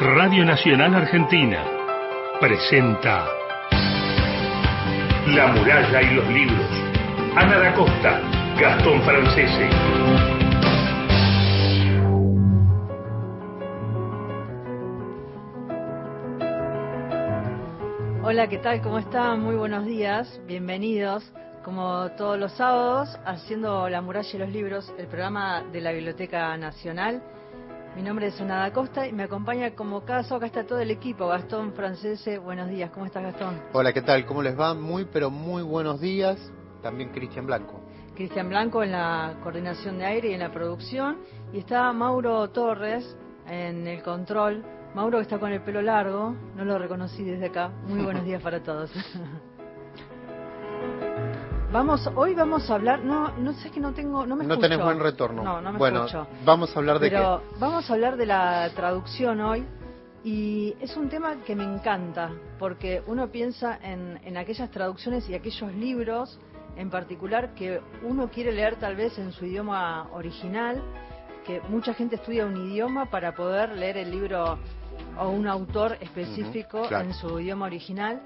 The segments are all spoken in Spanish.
Radio Nacional Argentina presenta La muralla y los libros. Ana da Costa, Gastón Francese. Hola, ¿qué tal? ¿Cómo están? Muy buenos días. Bienvenidos, como todos los sábados, haciendo La muralla y los libros, el programa de la Biblioteca Nacional. Mi nombre es Ana da Costa y me acompaña como caso, acá está todo el equipo, Gastón Francese, buenos días, ¿cómo estás Gastón? Hola, ¿qué tal? ¿Cómo les va? Muy, pero muy buenos días. También Cristian Blanco. Cristian Blanco en la coordinación de aire y en la producción, y está Mauro Torres en el control. Mauro que está con el pelo largo, no lo reconocí desde acá. Muy buenos días para todos. Vamos, hoy vamos a hablar, no, no sé que no tengo, no me No escucho. tenés buen retorno. No, no me bueno, escucho. vamos a hablar de Pero vamos a hablar de la traducción hoy y es un tema que me encanta porque uno piensa en, en aquellas traducciones y aquellos libros en particular que uno quiere leer tal vez en su idioma original, que mucha gente estudia un idioma para poder leer el libro o un autor específico claro. en su idioma original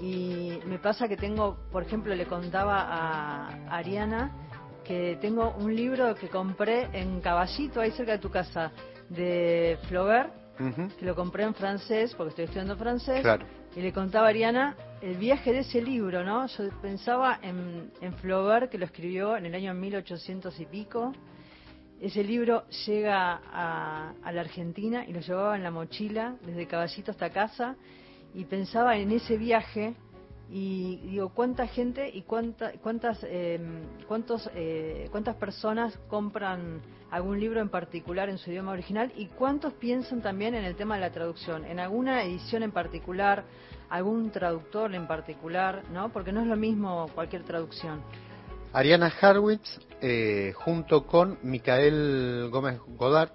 y me pasa que tengo, por ejemplo, le contaba a Ariana que tengo un libro que compré en Caballito, ahí cerca de tu casa, de Flaubert, que... Lo compré en francés, porque estoy estudiando francés, Claro. y le contaba a Ariana el viaje de ese libro, ¿no? Yo pensaba en, en Flaubert, que lo escribió en el año 1800 y pico. Ese libro llega a, a la Argentina y lo llevaba en la mochila desde Caballito hasta casa y pensaba en ese viaje y digo cuánta gente y cuánta, cuántas eh, cuántos eh, cuántas personas compran algún libro en particular en su idioma original y cuántos piensan también en el tema de la traducción en alguna edición en particular algún traductor en particular no porque no es lo mismo cualquier traducción. Ariana Harwitz, eh, junto con Micael Gómez Godard.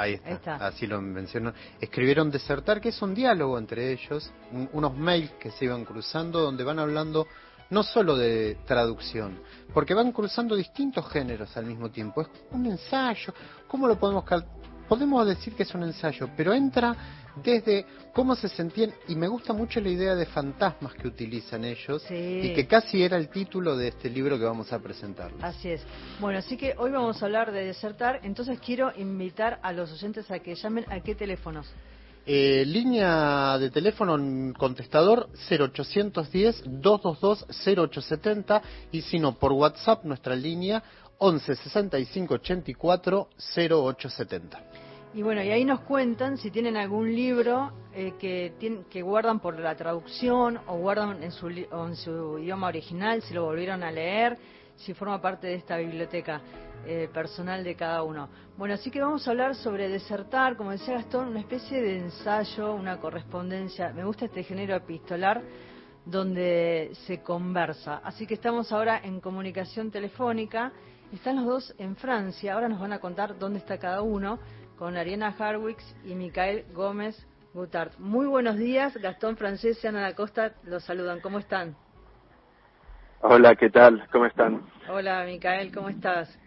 Ahí está, Ahí está. así lo mencionó, escribieron Desertar, que es un diálogo entre ellos, un- unos mails que se iban cruzando, donde van hablando no solo de traducción, porque van cruzando distintos géneros al mismo tiempo. Es un ensayo, ¿cómo lo podemos Podemos decir que es un ensayo, pero entra desde cómo se sentían, y me gusta mucho la idea de fantasmas que utilizan ellos, Sí. y que casi era el título de este libro que vamos a presentar. Así es. Bueno, así que hoy vamos a hablar de desertar, entonces quiero invitar a los oyentes a que llamen a qué teléfonos. Eh, línea de teléfono contestador 0810-222-0870 y si no, por WhatsApp nuestra línea 11 65 84 0870. Y bueno, y ahí nos cuentan si tienen algún libro eh, que, tienen, que guardan por la traducción o guardan en su, o en su idioma original, si lo volvieron a leer, si forma parte de esta biblioteca eh, personal de cada uno. Bueno, así que vamos a hablar sobre desertar, como decía Gastón, una especie de ensayo, una correspondencia. Me gusta este género epistolar donde se conversa. Así que estamos ahora en comunicación telefónica. Están los dos en Francia. Ahora nos van a contar dónde está cada uno con Ariana Harwix y Micael Gómez Gutard. Muy buenos días, Gastón Francés y Ana da Costa los saludan. ¿Cómo están? Hola, ¿qué tal? ¿Cómo están? Hola, Micael, ¿cómo estás?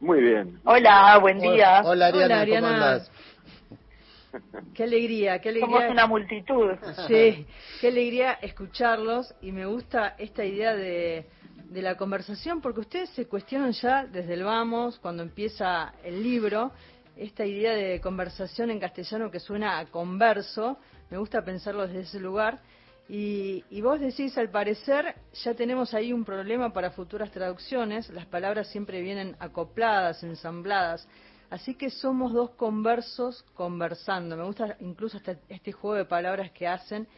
Muy bien. Hola, buen día. Hola Ariana, Hola, Ariana. ¿cómo andás? Qué alegría, qué Somos alegría. una multitud. Sí, qué alegría escucharlos y me gusta esta idea de, de la conversación porque ustedes se cuestionan ya desde el vamos, cuando empieza el libro, esta idea de conversación en castellano que suena a converso, me gusta pensarlo desde ese lugar. Y, y vos decís, al parecer, ya tenemos ahí un problema para futuras traducciones, las palabras siempre vienen acopladas, ensambladas. Así que somos dos conversos conversando. Me gusta incluso este juego de palabras que hacen.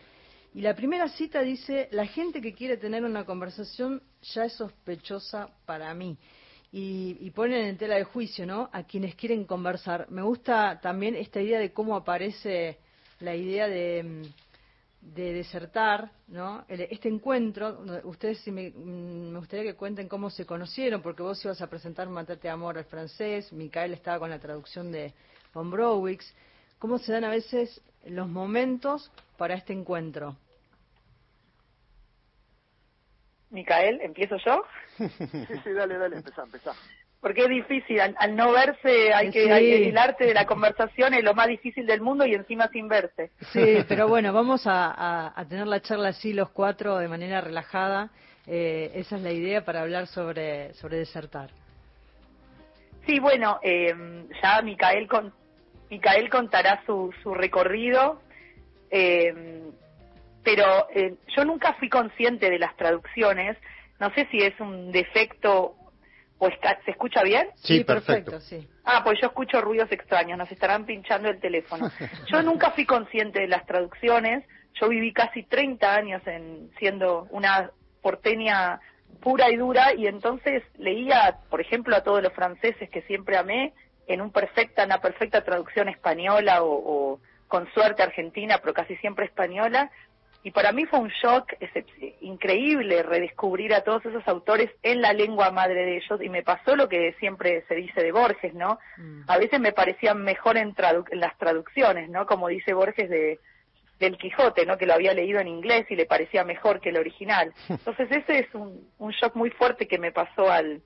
Y la primera cita dice, la gente que quiere tener una conversación ya es sospechosa para mí. Y, ponen en tela de juicio, ¿no? A quienes quieren conversar. Me gusta también esta idea de cómo aparece la idea de, de desertar, ¿no? Este encuentro, ustedes si me, mm, me gustaría que cuenten cómo se conocieron, porque vos ibas a presentar Matate Amor al francés, Micael estaba con la traducción de Von Browix. ¿Cómo se dan a veces los momentos para este encuentro? Micael, ¿empiezo yo? Sí, sí, dale, dale, empezá, empezá. porque es difícil, al, no verse hay que, hay, el arte de la conversación es lo más difícil del mundo y encima sin verse. Sí, pero bueno, vamos a, tener la charla así los cuatro de manera relajada. Eh, esa es la idea para hablar sobre, sobre desertar. Sí, bueno, eh, ya Micael, con, Micael contará su, su recorrido, eh, pero eh, yo nunca fui consciente de las traducciones. No sé si es un defecto ¿O ¿Se escucha bien? Sí, perfecto. sí. Ah, pues yo escucho ruidos extraños, nos estarán pinchando el teléfono. Yo nunca fui consciente de las traducciones, yo viví casi 30 años en siendo una porteña pura y dura y entonces leía, por ejemplo, a todos los franceses que siempre amé en un perfecta, una perfecta traducción española o, o con suerte argentina, pero casi siempre española, y para mí fue un shock increíble redescubrir a todos esos autores en la lengua madre de ellos y me pasó lo que siempre se dice de Borges, ¿no? Mm. A veces me parecían mejor en, las traducciones, ¿no? Como dice Borges de del Quijote, ¿no? Que lo había leído en inglés y le parecía mejor que el original. Entonces ese es un, un shock muy fuerte que me pasó al,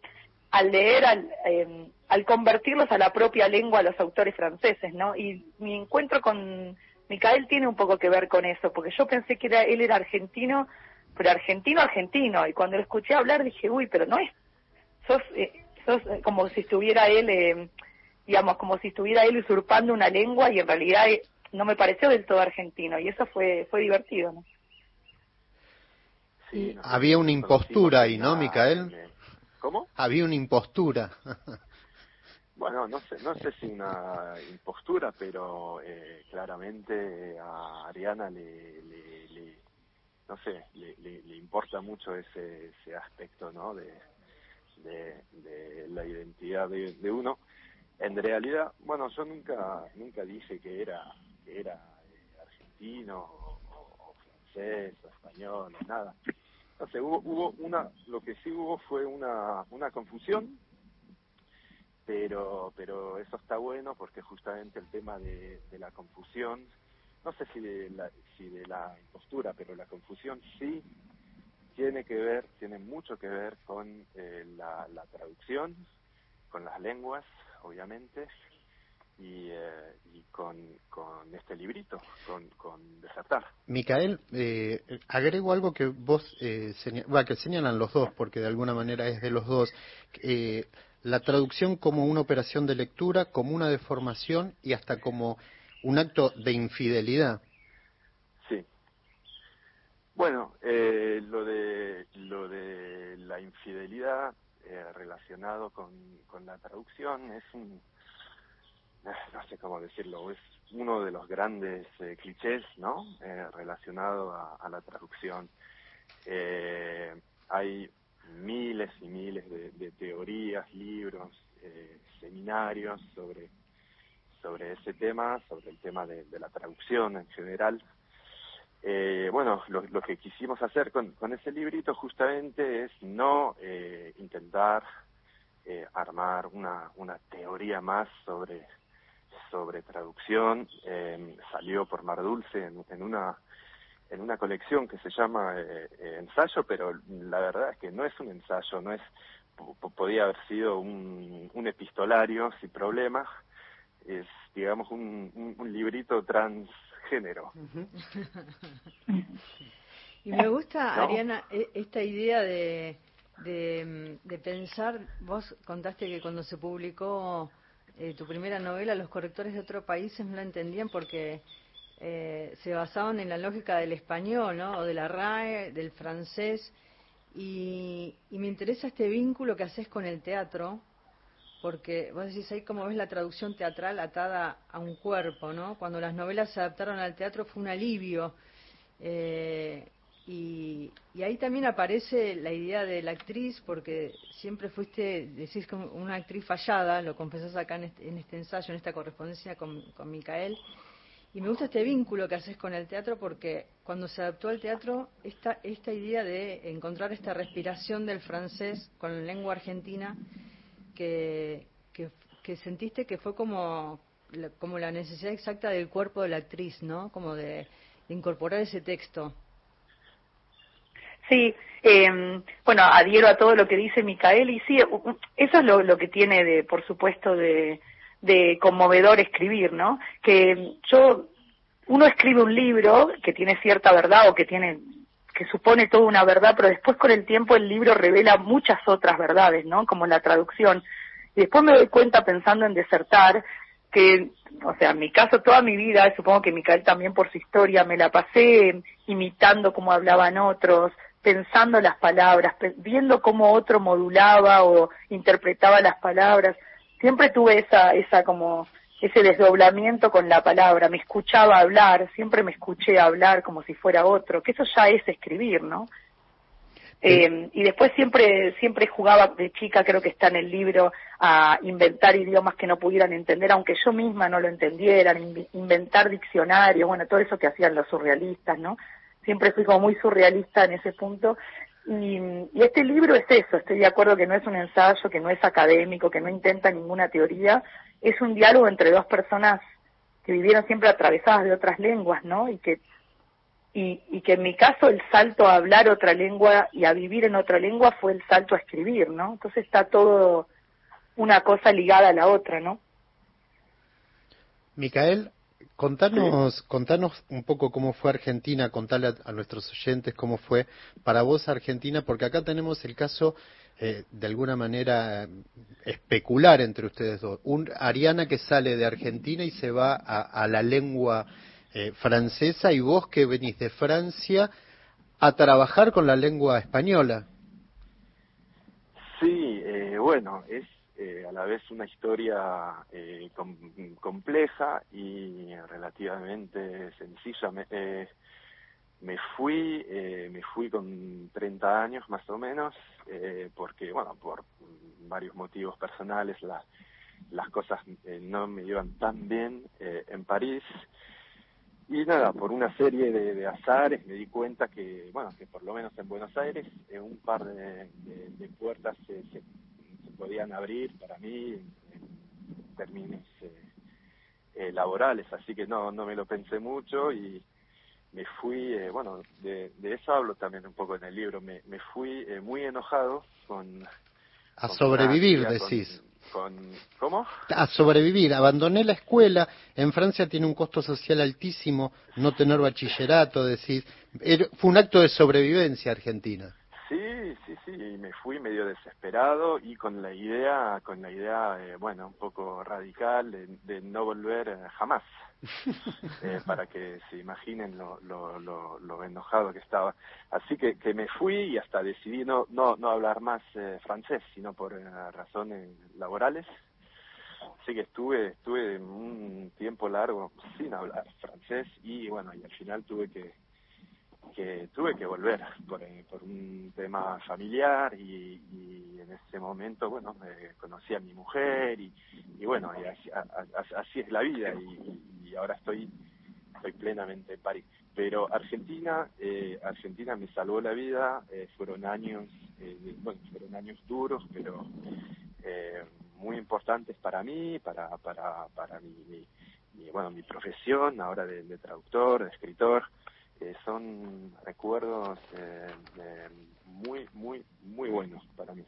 al leer, al, em, al convertirlos a la propia lengua a los autores franceses, ¿no? Y mi encuentro con Micael tiene un poco que ver con eso, porque yo pensé que era, él era argentino, pero argentino, argentino, y cuando lo escuché hablar dije, uy, pero no es, sos, eh, sos eh, como si estuviera él, eh, digamos, como si estuviera él usurpando una lengua y en realidad no me pareció del todo argentino, y eso fue, fue divertido, ¿no? Había una impostura ahí, ¿no, Micael? ¿Cómo? Había una impostura. Bueno, no sé, no sé si una impostura, pero eh, claramente a Ariana le, le, no sé, le, le, importa mucho ese, ese aspecto, ¿no? De, de, la identidad de, uno. En realidad, bueno, yo nunca, nunca dije que era, que era eh, argentino o, francés o español, nada. No sé, hubo, hubo una, lo que sí hubo fue una, una confusión pero pero eso está bueno porque justamente el tema de, la confusión no sé si de la si de la impostura pero la confusión sí tiene que ver tiene mucho que ver con eh, la, traducción con las lenguas obviamente y, eh, y con, con, este librito, con, con Desertar. Micael, eh, agrego algo que vos, eh, que señalan los dos, porque de alguna manera es de los dos. Eh, la traducción como una operación de lectura, como una deformación y hasta como un acto de infidelidad. Sí. Bueno, eh, lo de lo de la infidelidad eh, relacionado con, con la traducción es un eh, no sé cómo decirlo, es uno de los grandes eh, clichés, ¿no? relacionado a, a, la traducción. hay miles y miles de, teorías, libros, eh, seminarios sobre, sobre ese tema, sobre el tema de, la traducción en general. Eh, bueno, lo, que quisimos hacer con, ese librito justamente es no eh, intentar armar una, una teoría más sobre, sobre traducción. salió por Mar Dulce en una en una colección que se llama eh, eh, ensayo, pero la verdad es que no es un ensayo, no es podía haber sido un, un epistolario sin problemas, es digamos un, un, librito transgénero. y me gusta, Ariana, e, esta idea de, de, de, pensar, vos contaste que cuando se publicó eh, tu primera novela, los correctores de otros países no la entendían porque eh, se basaban en la lógica del español, ¿no? O de la RAE, del francés. Y, me interesa este vínculo que haces con el teatro, porque vos decís ahí como ves la traducción teatral atada a un cuerpo, ¿no? Cuando las novelas se adaptaron al teatro fue un alivio. Eh, y, ahí también aparece la idea de la actriz, porque siempre fuiste, decís, una actriz fallada, lo confesás acá en este, en este ensayo, en esta correspondencia con, con Micael. Y me gusta este vínculo que haces con el teatro porque cuando se adaptó al teatro, esta, esta idea de encontrar esta respiración del francés con la lengua argentina, que, que, sentiste que fue como, como la necesidad exacta del cuerpo de la actriz, ¿no? Como de, incorporar ese texto. Sí, eh, bueno, adhiero a todo lo que dice Micael y sí, eso es lo, lo que tiene de, por supuesto, de, de conmovedor escribir, ¿no? Que yo, uno escribe un libro que tiene cierta verdad o que tiene que supone toda una verdad, pero después con el tiempo el libro revela muchas otras verdades, ¿no? Como la traducción. Y después me doy cuenta pensando en desertar que, o sea, en mi caso toda mi vida, supongo que Micael también por su historia, me la pasé imitando cómo hablaban otros, pensando las palabras, viendo cómo otro modulaba o interpretaba las palabras. Siempre tuve esa, esa como, ese desdoblamiento con la palabra, me escuchaba hablar, siempre me escuché hablar como si fuera otro, que eso ya es escribir, ¿no? Eh, y después siempre, siempre jugaba de chica, creo que está en el libro, a inventar idiomas que no pudieran entender, aunque yo misma no lo entendiera, inventar diccionarios, bueno, todo eso que hacían los surrealistas, ¿no? Siempre fui como muy surrealista en ese punto. Y, y este libro es eso, estoy de acuerdo que no es un ensayo, que no es académico, que no intenta ninguna teoría, es un diálogo entre dos personas que vivieron siempre atravesadas de otras lenguas, ¿no? Y que y, y, que en mi caso el salto a hablar otra lengua y a vivir en otra lengua fue el salto a escribir, ¿no? Entonces está todo una cosa ligada a la otra, ¿no? Micael, contanos, contanos un poco cómo fue Argentina, contarle a, nuestros oyentes cómo fue para vos Argentina, porque acá tenemos el caso eh, de alguna manera especular entre ustedes dos. Un Ariana que sale de Argentina y se va a, a la lengua eh, francesa y vos que venís de Francia a trabajar con la lengua española. Sí, eh, bueno, es eh, a la vez una historia eh, compleja y relativamente sencilla. Me, eh, me fui, me fui con 30 años más o menos, porque, bueno, por varios motivos personales las las cosas no me iban tan bien en París y nada, por una serie de, azares me di cuenta que, bueno, que por lo menos en Buenos Aires eh, un par de, puertas se, se, podían abrir para mí en, términos eh, eh, laborales, así que no, no me lo pensé mucho y me fui, bueno, de, eso hablo también un poco en el libro, me, me fui muy enojado con... A sobrevivir, decís con ¿cómo? A sobrevivir. Abandoné la escuela. En Francia tiene un costo social altísimo no tener bachillerato, decir. Fue un acto de sobrevivencia Argentina. Sí, sí, sí, me fui medio desesperado y con la idea, con la idea, eh, bueno, un poco radical de, no volver eh, jamás, eh, para que se imaginen lo, lo, lo, lo, enojado que estaba. Así que, que me fui y hasta decidí no, no, no hablar más francés, sino por razones laborales. Así que estuve, estuve un tiempo largo sin hablar francés y bueno, y al final tuve que que tuve que volver por, eh, un tema familiar y, en ese momento, bueno, eh, conocí a mi mujer y, bueno, y así, así, es la vida y, ahora estoy, estoy plenamente en París. Pero Argentina, eh, Argentina me salvó la vida, eh, fueron años, eh, bueno, fueron años duros, pero eh, muy importantes para mí, para, para, para mi, mi, mi bueno, mi profesión ahora de traductor, de escritor, son recuerdos eh, muy, muy, muy buenos para mí.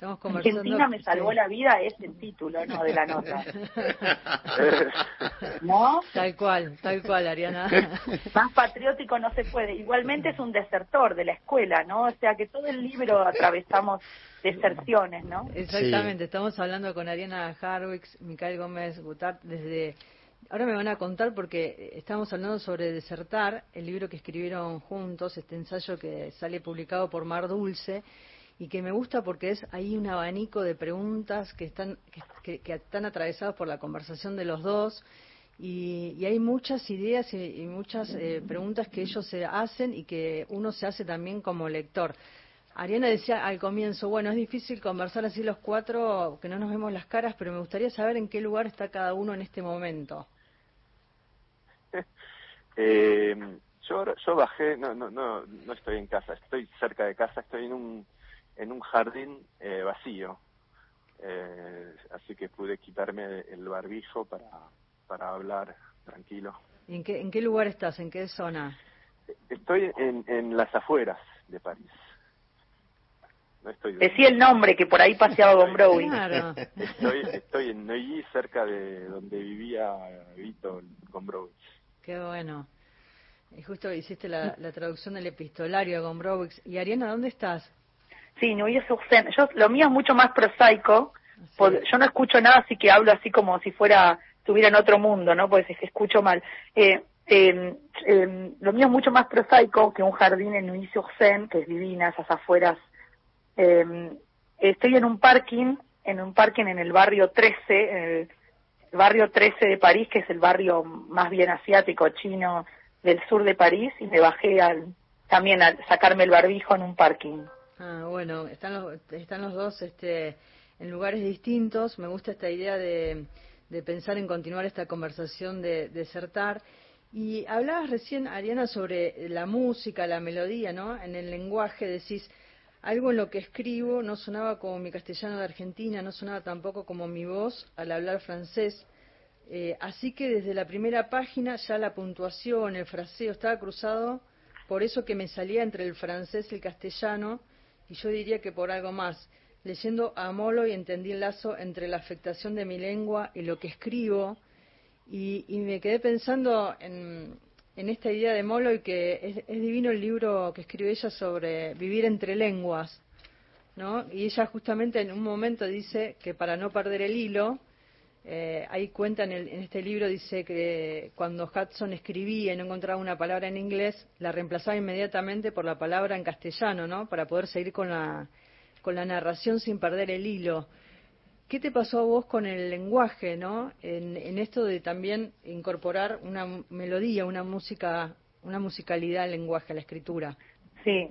Argentina me salvó la vida es el título, ¿no? De la nota. ¿No? Tal cual, tal cual, Ariana. Más patriótico no se puede. Igualmente es un desertor de la escuela, ¿no? O sea que todo el libro atravesamos deserciones, ¿no? Exactamente. Estamos hablando con Ariana Harwix, Micael Gómez Gutart, desde Ahora me van a contar porque estamos hablando sobre Desertar, el libro que escribieron juntos, este ensayo que sale publicado por Mar Dulce y que me gusta porque es ahí un abanico de preguntas que están que, están atravesadas por la conversación de los dos y, hay muchas ideas y, muchas eh, preguntas que ellos se hacen y que uno se hace también como lector. Ariana decía al comienzo, bueno, es difícil conversar así los cuatro, que no nos vemos las caras, pero me gustaría saber en qué lugar está cada uno en este momento. eh, yo, yo bajé, no, no, no, no estoy en casa, estoy cerca de casa, estoy en un, en un jardín eh, vacío, eh, así que pude quitarme el barbijo para, para hablar tranquilo. ¿En qué, ¿En qué lugar estás? ¿En qué zona? Estoy en, en las afueras, de París. No estoy Decía el nombre que por ahí paseaba Gombrowicz. Claro. Estoy, estoy en Neuilly, cerca de donde vivía Vito Gombrowicz. Qué bueno. Y justo hiciste la, la traducción del epistolario de Gombrowicz. Y Ariana, ¿dónde estás? Sí, Neuilly-sur-Seine. Yo, lo mío es mucho más prosaico. Por- yo no escucho nada, así que hablo así como si fuera, estuviera en otro mundo, ¿no? Porque es que escucho mal. Eh, eh, eh, lo mío es mucho más prosaico que un jardín en Neuilly-sur-Seine, que es divina, esas afueras. Eh, estoy en un parking, en un parking en el barrio 13, el barrio 13 de París, que es el barrio más bien asiático, chino del sur de París, y me bajé al, también a sacarme el barbijo en un parking. Ah, bueno, están los, están los dos este, en lugares distintos. Me gusta esta idea de, de pensar en continuar esta conversación de desertar. Y hablabas recién, Ariana, sobre la música, la melodía, ¿no? En el lenguaje decís, algo en lo que escribo no sonaba como mi castellano de Argentina, no sonaba tampoco como mi voz al hablar francés. Eh, así que desde la primera página ya la puntuación, el fraseo estaba cruzado por eso que me salía entre el francés y el castellano, y yo diría que por algo más. Leyendo a Molo y entendí el lazo entre la afectación de mi lengua y lo que escribo, y, y me quedé pensando en, en esta idea de Molo y que es, es divino el libro que escribe ella sobre vivir entre lenguas, ¿no? Y ella justamente en un momento dice que para no perder el hilo, eh, ahí cuenta en, el- en este libro, dice que cuando Hudson escribía y no encontraba una palabra en inglés, la reemplazaba inmediatamente por la palabra en castellano, ¿no? Para poder seguir con la, con la narración sin perder el hilo. ¿Qué te pasó a vos con el lenguaje, no? En, en esto de también incorporar una melodía, una música, una musicalidad al lenguaje, a la escritura. Sí.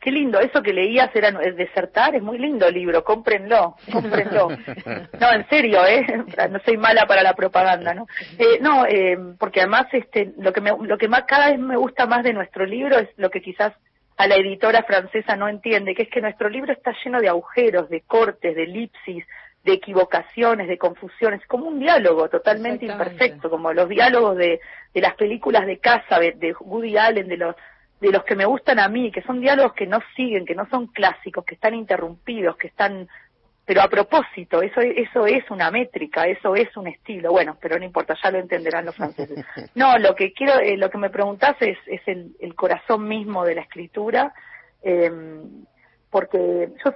Qué lindo, eso que leías era es desertar, es muy lindo el libro, cómprenlo, cómprenlo. No, en serio, ¿eh? No soy mala para la propaganda, ¿no? Eh, no, eh, porque además este, lo que me, lo que más cada vez me gusta más de nuestro libro es lo que quizás a la editora francesa no entiende, que es que nuestro libro está lleno de agujeros, de cortes, de elipsis, de equivocaciones, de confusiones, como un diálogo totalmente imperfecto, como los diálogos de, de las películas de casa, de, de Woody Allen, de los de los que me gustan a mí, que son diálogos que no siguen, que no son clásicos, que están interrumpidos, que están pero a propósito, eso eso es una métrica, eso es un estilo. Bueno, pero no importa, ya lo entenderán los franceses. No, lo que quiero, eh, lo que me preguntás es, es el, el corazón mismo de la escritura, eh, porque yo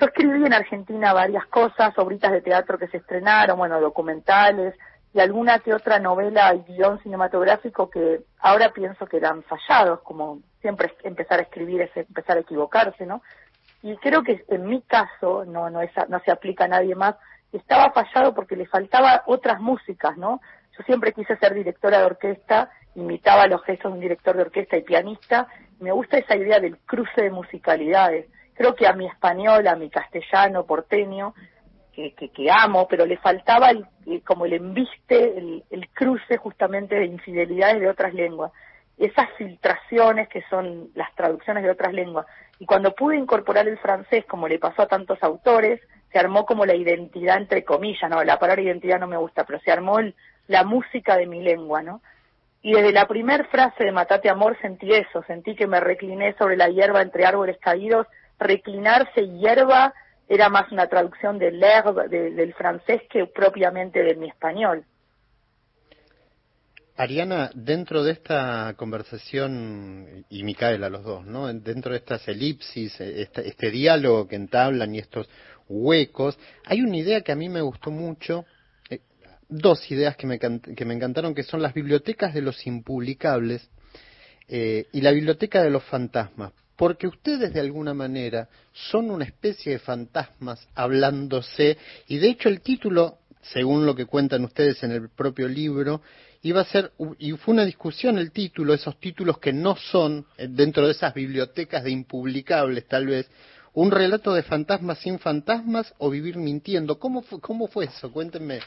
yo escribí en Argentina varias cosas, obritas de teatro que se estrenaron, bueno, documentales y alguna que otra novela y guion cinematográfico que ahora pienso que eran fallados, como siempre empezar a escribir es empezar a equivocarse, ¿no? Y creo que en mi caso, no, no, es, no se aplica a nadie más, estaba fallado porque le faltaba otras músicas, ¿no? Yo siempre quise ser directora de orquesta, imitaba los gestos de un director de orquesta y pianista, me gusta esa idea del cruce de musicalidades. Creo que a mi español, a mi castellano, porteño, que, que, que amo, pero le faltaba el, como el embiste, el, el cruce justamente de infidelidades de otras lenguas. Esas filtraciones que son las traducciones de otras lenguas. Y cuando pude incorporar el francés, como le pasó a tantos autores, se armó como la identidad entre comillas, no, la palabra identidad no me gusta, pero se armó el- la música de mi lengua, ¿no? Y desde la primer frase de Matate Amor sentí eso, sentí que me recliné sobre la hierba entre árboles caídos, reclinarse hierba era más una traducción del l'herbe, de- del francés que propiamente de mi español. Ariana, dentro de esta conversación, y Micaela, los dos, ¿no? Dentro de estas elipsis, eh, este, este diálogo que entablan y estos huecos, hay una idea que a mí me gustó mucho, eh, dos ideas que me, que me encantaron, que son las bibliotecas de los impublicables eh, y la biblioteca de los fantasmas. Porque ustedes de alguna manera son una especie de fantasmas hablándose, y de hecho el título, según lo que cuentan ustedes en el propio libro, iba a ser, y fue una discusión el título, esos títulos que no son, eh, dentro de esas bibliotecas de impublicables tal vez, un relato de fantasmas sin fantasmas o vivir mintiendo. ¿Cómo fue, cómo fue eso? Cuéntenme.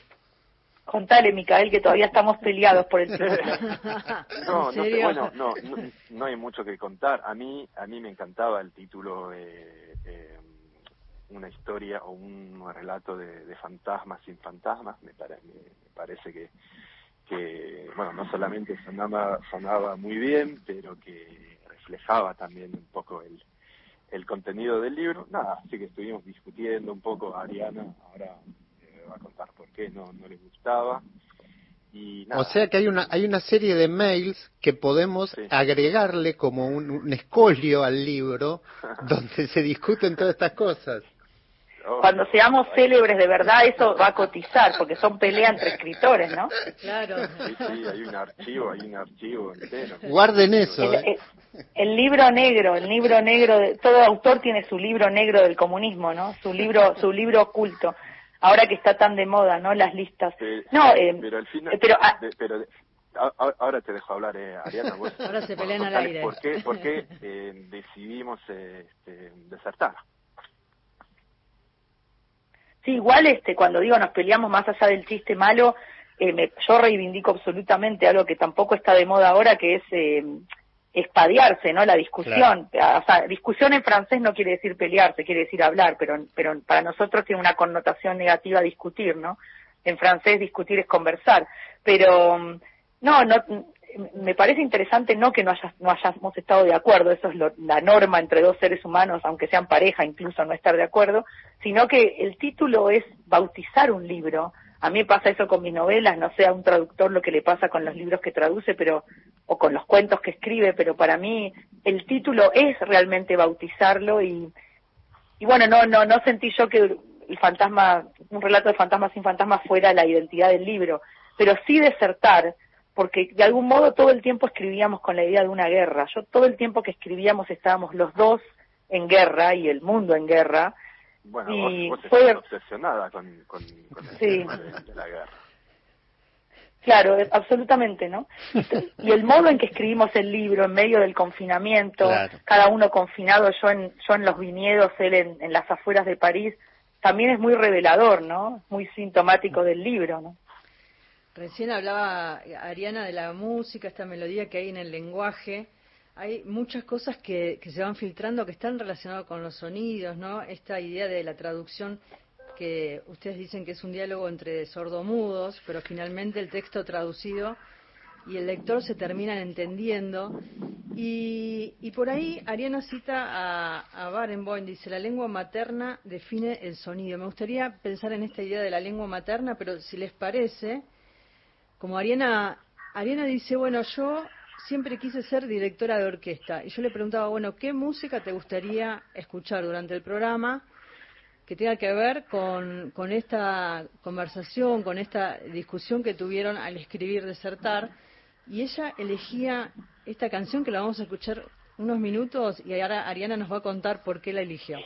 Contale, Micael, que todavía estamos peleados por el. No, ¿En no sé, bueno, no, no, no hay mucho que contar. A mí, a mí me encantaba el título eh, eh, una historia o un relato de, de fantasmas sin fantasmas. Me, pare- me, me parece que, que, bueno, no solamente sonaba, sonaba muy bien, pero que reflejaba también un poco el, el contenido del libro. Nada, así que estuvimos discutiendo un poco. Ariana ahora va a contar por qué no, no le gustaba. Y nada. O sea que hay una, hay una serie de mails que podemos Sí. agregarle como un, un escolio al libro donde se discuten todas estas cosas. Oh, Cuando seamos célebres de verdad, eso va a cotizar, porque son peleas entre escritores, ¿no? Claro. Sí, sí, hay un archivo, hay un archivo entero. Guarden eso. El, ¿eh? el- el libro negro, el libro negro, de, todo autor tiene su libro negro del comunismo, ¿no? Su libro, su libro oculto. Ahora que está tan de moda, ¿no? Las listas. Sí, No, eh, pero al final, eh, pero ah, de- pero de- a- a- ahora te dejo hablar, eh, Ariana. vos- Ahora se pelean al aire. ¿Por qué, por qué eh, decidimos eh, este, desertar? Sí, igual este, cuando digo nos peleamos más allá del chiste malo, eh, me- yo reivindico absolutamente algo que tampoco está de moda ahora, que es eh, espadearse, ¿no? La discusión. O sea, discusión en francés no quiere decir pelearse, quiere decir hablar, pero, pero para nosotros tiene una connotación negativa discutir, ¿no? En francés discutir es conversar. Pero mm, no, no, mm, me parece interesante no que no, hayas, no hayamos estado de acuerdo, eso es lo- la norma entre dos seres humanos, aunque sean pareja, incluso no estar de acuerdo, sino que el título es bautizar un libro. A mí pasa eso con mis novelas, no sé a un traductor lo que le pasa con los libros que traduce, pero o con los cuentos que escribe, pero para mí el título es realmente bautizarlo y y bueno, no no no sentí yo que el fantasma, un relato de fantasmas sin fantasmas fuera la identidad del libro, pero sí desertar, porque de algún modo todo el tiempo escribíamos con la idea de una guerra. Yo todo el tiempo que escribíamos estábamos los dos en guerra y el mundo en guerra. Bueno, Y vos, vos fue- estás obsesionada con, con, con el Sí. tema de, de la guerra. Claro, absolutamente, ¿no? Y el modo en que escribimos el libro en medio del confinamiento, Claro. cada uno confinado, yo en, yo en los viñedos, él en, en las afueras de París, también es muy revelador, ¿no? Muy sintomático del libro, ¿no? Recién hablaba Ariana de la música, esta melodía que hay en el lenguaje. Hay muchas cosas que, que se van filtrando que están relacionadas con los sonidos, ¿no? Esta idea de la traducción que ustedes dicen que es un diálogo entre sordomudos, pero finalmente el texto traducido y el lector se terminan entendiendo. Y, y por ahí Ariana cita a, a Barenboim, dice, la lengua materna define el sonido. Me gustaría pensar en esta idea de la lengua materna, pero si les parece, como Ariana, Ariana dice, bueno, yo siempre quise ser directora de orquesta. Y yo le preguntaba, bueno, ¿qué música te gustaría escuchar durante el programa que tenga que ver con, con esta conversación, con esta discusión que tuvieron al escribir Desertar? Y ella elegía esta canción que la vamos a escuchar unos minutos y ahora Ariana nos va a contar por qué la eligió.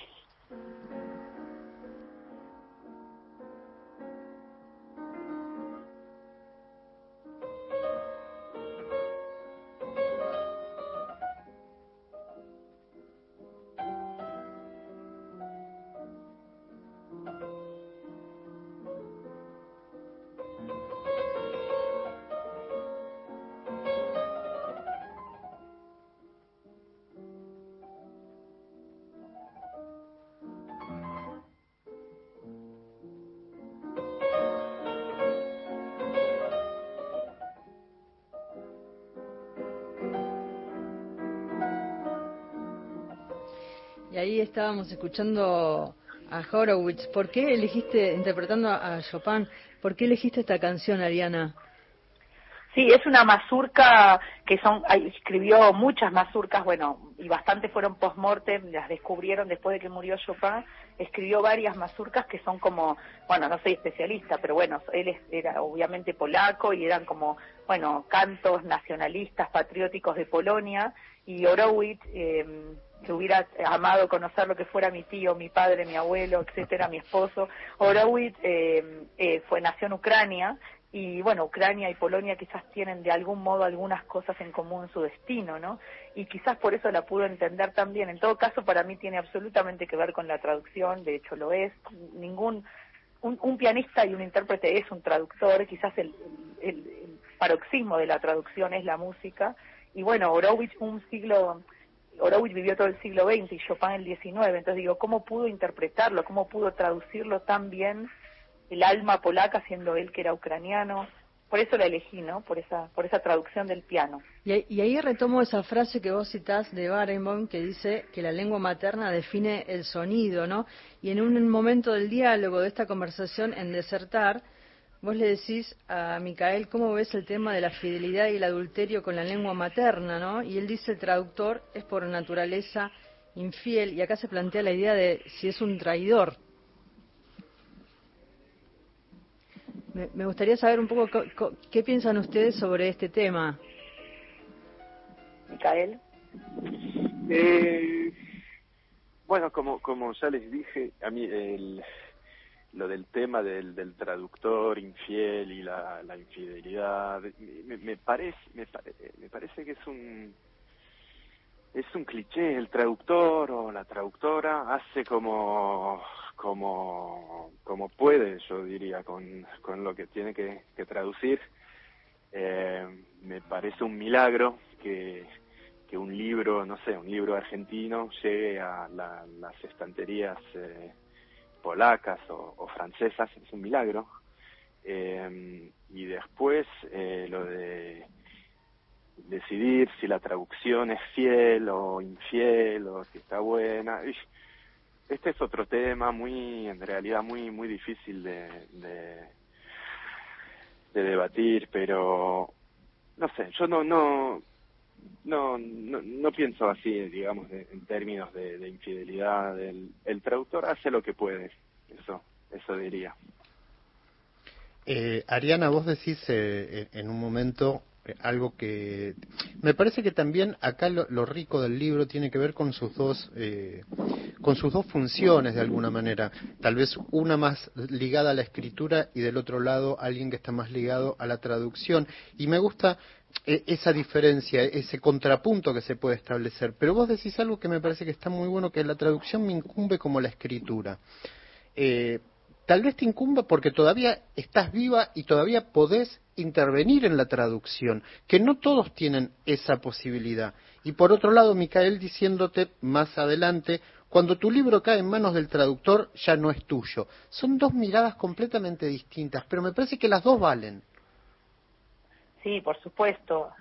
Ahí estábamos escuchando a Horowitz. ¿Por qué elegiste, interpretando a Chopin, por qué elegiste esta canción, Ariana? Sí, es una mazurca que son, escribió muchas mazurcas, bueno, y bastante fueron post-mortem, las descubrieron después de que murió Chopin, escribió varias mazurcas que son como, bueno, no soy especialista, pero bueno, él era obviamente polaco y eran como, bueno, cantos nacionalistas, patrióticos de Polonia, y Horowitz, eh, que hubiera amado conocer lo que fuera mi tío, mi padre, mi abuelo, etcétera, mi esposo, Horowitz eh, eh, fue, nació en Ucrania, y bueno, Ucrania y Polonia quizás tienen de algún modo algunas cosas en común su destino, ¿no? Y quizás por eso la pudo entender también. En todo caso, para mí tiene absolutamente que ver con la traducción, de hecho lo es. Ningún un, un pianista y un intérprete es un traductor, quizás el, el paroxismo de la traducción es la música. Y bueno, Horowitz un siglo Horowitz vivió todo el siglo XX y Chopin el XIX, entonces digo, ¿cómo pudo interpretarlo? ¿Cómo pudo traducirlo tan bien el alma polaca siendo él que era ucraniano? por eso la elegí, ¿no? Por esa, por esa traducción del piano. Y, ahí retomo esa frase que vos citás de Barenboim que dice que la lengua materna define el sonido, ¿no? Y en un momento del diálogo de esta conversación en Desertar, vos le decís a Micael cómo ves el tema de la fidelidad y el adulterio con la lengua materna, ¿no? Y él dice, el traductor es por naturaleza infiel, y acá se plantea la idea de si es un traidor, Me, gustaría saber un poco qué piensan ustedes sobre este tema. Micael. Eh, bueno, como, como ya les dije, a mí el, lo del tema del, del traductor infiel y la, la infidelidad, me, me, parece, me, parece que es un es un cliché, el traductor o la traductora hace como como, como puede, yo diría, con, con lo que tiene que, traducir. Eh, me parece un milagro que, que un libro, no sé, un libro argentino llegue a las estanterías eh, polacas o, francesas, es un milagro. Eh, y después lo de decidir si la traducción es fiel o infiel o si está buena este es otro tema muy, en realidad muy, muy difícil de, de, debatir, pero no sé, yo no, no, no, no, pienso así, digamos, en términos de, infidelidad. El, el, traductor hace lo que puede, eso, eso diría. Eh, Ariana, vos decís eh, en un momento algo que me parece que también acá lo, rico del libro tiene que ver con sus dos eh, con sus dos funciones de alguna manera tal vez una más ligada a la escritura y del otro lado alguien que está más ligado a la traducción y me gusta eh, esa diferencia ese contrapunto que se puede establecer pero vos decís algo que me parece que está muy bueno que la traducción me incumbe como la escritura eh, tal vez te incumba porque todavía estás viva y todavía podés intervenir en la traducción, que no todos tienen esa posibilidad. Y por otro lado, Micael diciéndote más adelante, cuando tu libro cae en manos del traductor ya no es tuyo. Son dos miradas completamente distintas, pero me parece que las dos valen. Sí, por supuesto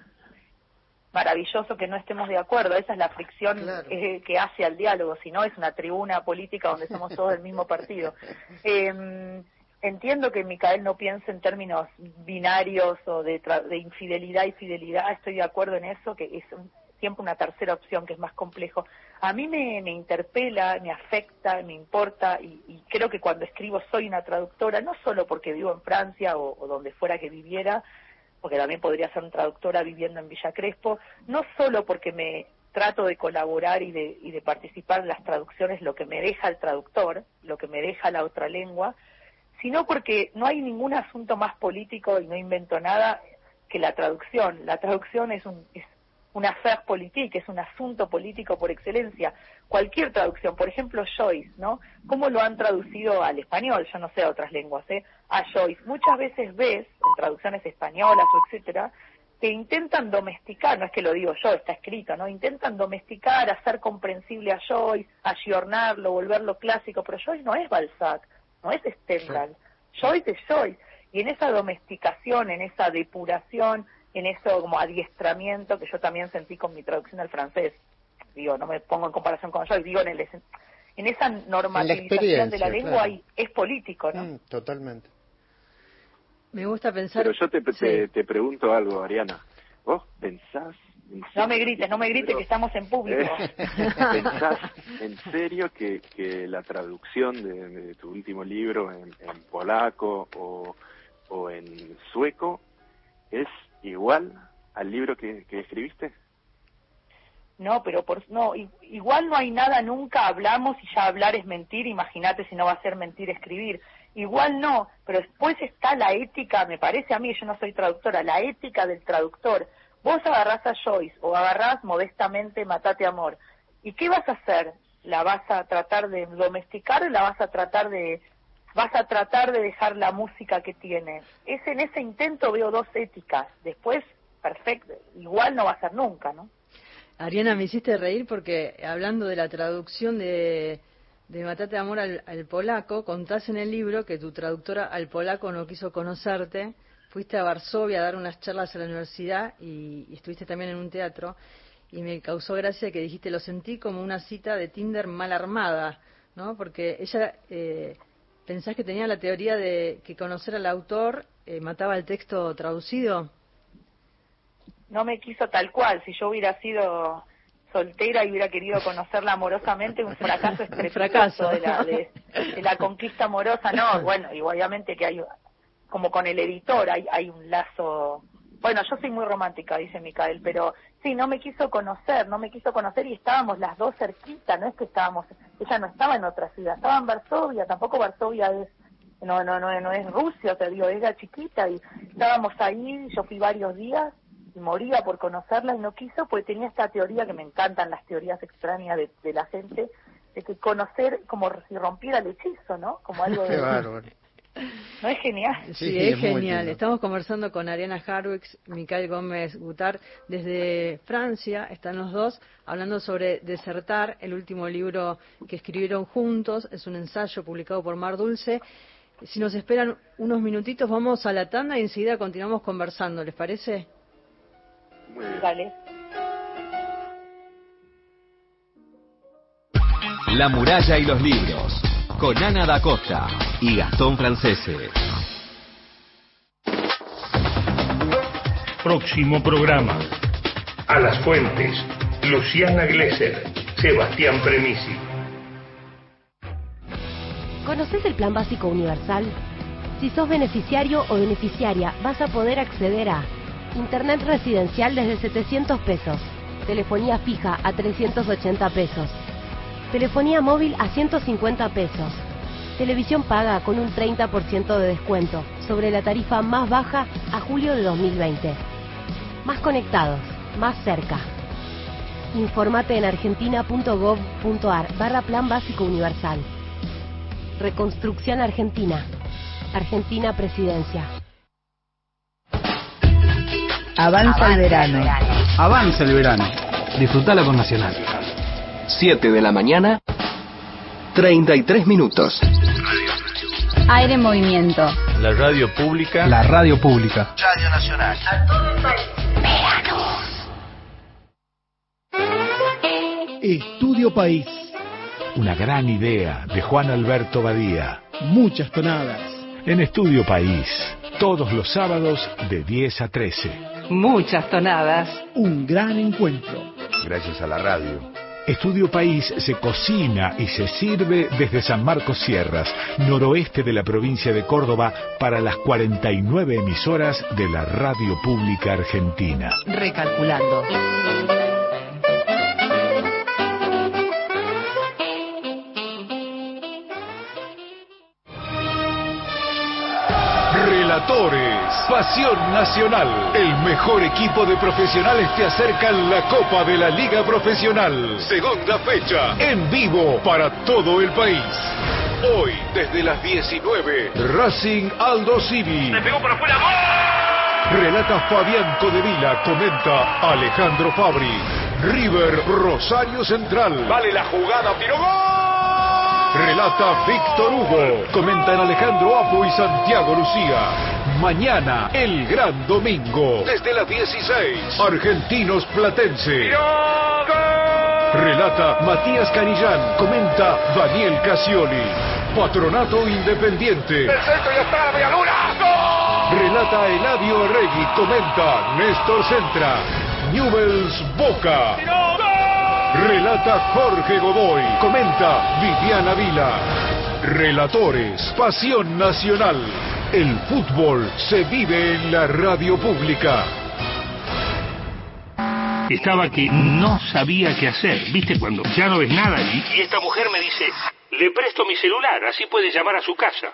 maravilloso que no estemos de acuerdo. Esa es la fricción eh, que hace al diálogo, si no es una tribuna política donde somos todos del mismo partido. Em, entiendo que Micael no piense en términos binarios o de, infidelidad y fidelidad, estoy de acuerdo en eso, que es siempre una tercera opción que es más complejo. A mí me, interpela, me afecta, me importa y, creo que cuando escribo soy una traductora, no solo porque vivo en Francia o donde fuera que viviera, porque también podría ser una traductora viviendo en Villa Crespo, no solo porque me trato de colaborar y de, y de participar en las traducciones, lo que me deja el traductor, lo que me deja la otra lengua, sino porque no hay ningún asunto más político y no invento nada que la traducción. La traducción es un, es una affaire politique, es un asunto político por excelencia. Cualquier traducción, por ejemplo Joyce, ¿no? ¿Cómo lo han traducido al español? Yo no sé a otras lenguas, ¿eh? A Joyce. Muchas veces ves, en traducciones españolas o etcétera, que intentan domesticar, no es que lo digo yo, está escrito, ¿no? Intentan domesticar, hacer comprensible a Joyce, ayornarlo, volverlo clásico, pero Joyce no es Balzac, no es Stendhal. Joyce es Joyce. Y en esa domesticación, en esa depuración, en eso como adiestramiento que yo también sentí con mi traducción al francés. Digo, no me pongo en comparación con yo, digo en, el, en esa normalización de la lengua es político, ¿no? Mm, totalmente. Me gusta pensar... Pero yo te, te, pregunto algo, Ariana. ¿Vos pensás no me grites, no me grites que estamos en público. Eh, ¿Pensás en serio que, que la traducción de, tu último libro en, en polaco o, o, en sueco es igual al libro que, escribiste? No, pero por, no, igual no hay nada nunca, hablamos y ya hablar es mentir, imagínate si no va a ser mentir escribir. Igual no, pero después está la ética, me parece a mí, yo no soy traductora, la ética del traductor. Vos agarrás a Joyce o agarrás modestamente Matate Amor. ¿Y qué vas a hacer? ¿La vas a tratar de domesticar o la vas a tratar de vas a tratar de dejar la música que tiene. Es en ese intento veo dos éticas. Después, perfecto, igual no va a ser nunca, ¿no? Ariana, me hiciste reír porque hablando de la traducción de, de Matate Amor al, polaco, contás en el libro que tu traductora al polaco no quiso conocerte fuiste a Varsovia a dar unas charlas a la universidad y, estuviste también en un teatro y me causó gracia que dijiste lo sentí como una cita de Tinder mal armada, ¿no? Porque ella eh, pensás que tenía la teoría de que conocer al autor eh, mataba el texto traducido. No me quiso tal cual. Si yo hubiera sido soltera y hubiera querido conocerla amorosamente, un fracaso fracaso de la, de, la conquista amorosa. No, bueno, y obviamente que hay, como con el editor, hay, hay un lazo bueno, yo soy muy romántica, dice Micael, pero sí, no me quiso conocer, no me quiso conocer y estábamos las dos cerquita, no es que estábamos, ella no estaba en otra ciudad, estaba en Varsovia, tampoco Varsovia es, no, no, no, no es Rusia, te digo, era chiquita y estábamos ahí, yo fui varios días moría por conocerla y no quiso, pues tenía esta teoría que me encantan las teorías extrañas de, de la gente, de que conocer como si rompiera el hechizo, ¿no? Como algo de... ¿No es genial? Sí, es, genial. Estamos conversando con Ariana Harwix, Micael Gómez Gutar, desde Francia, están los dos, hablando sobre Desertar, el último libro que escribieron juntos, es un ensayo publicado por Mar Dulce. Si nos esperan unos minutitos, vamos a la tanda y enseguida continuamos conversando, ¿les parece? Vale. La muralla y los libros con Ana da Costa y Gastón Francese. Próximo programa. A las fuentes. Luciana Glesser. Sebastián Premisi. ¿Conoces el Plan Básico Universal? Si sos beneficiario o beneficiaria, vas a poder acceder a Internet residencial desde 700 pesos, telefonía fija a 380 pesos, Telefonía móvil a 150 pesos. Televisión paga con un 30% de descuento sobre la tarifa más baja a julio de 2020. Más conectados, más cerca. Informate en argentina.gov.ar barra Plan Básico Universal. Reconstrucción Argentina. Argentina Presidencia. Avanza el verano. Avanza el verano. Disfrutala con Nacional. 7 de la mañana, 33 minutos. Aire en movimiento. La radio pública. La radio pública. Radio Nacional. A todo el país. Estudio País. Una gran idea de Juan Alberto Badía. Muchas tonadas. En Estudio País. Todos los sábados de 10 a 13. Muchas tonadas. Un gran encuentro. Gracias a la radio Estudio País se cocina y se sirve desde San Marcos Sierras, noroeste de la provincia de Córdoba, para las 49 emisoras de la Radio Pública Argentina. Recalculando. Pasión Nacional. El mejor equipo de profesionales te acercan la Copa de la Liga Profesional. Segunda fecha, en vivo para todo el país. Hoy, desde las 19, Racing Aldo Civi. ¡Le pegó por afuera! Relata Fabián Codevila, comenta Alejandro Fabri. River Rosario Central. Vale la jugada, tiro gol. Relata Víctor Hugo. Comentan Alejandro Apo y Santiago Lucía. Mañana, el gran domingo. Desde las 16. Argentinos Platense. Relata Matías Canillán. Comenta Daniel Casioli. Patronato Independiente. El centro ya está, ¡Gol! Relata Eladio Regui. Comenta Néstor Centra. Newells Boca. Relata Jorge Godoy. Comenta Viviana Vila. Relatores. Pasión Nacional. El fútbol se vive en la radio pública. Estaba que no sabía qué hacer. ¿Viste? Cuando ya no ves nada y, y esta mujer me dice, le presto mi celular, así puede llamar a su casa.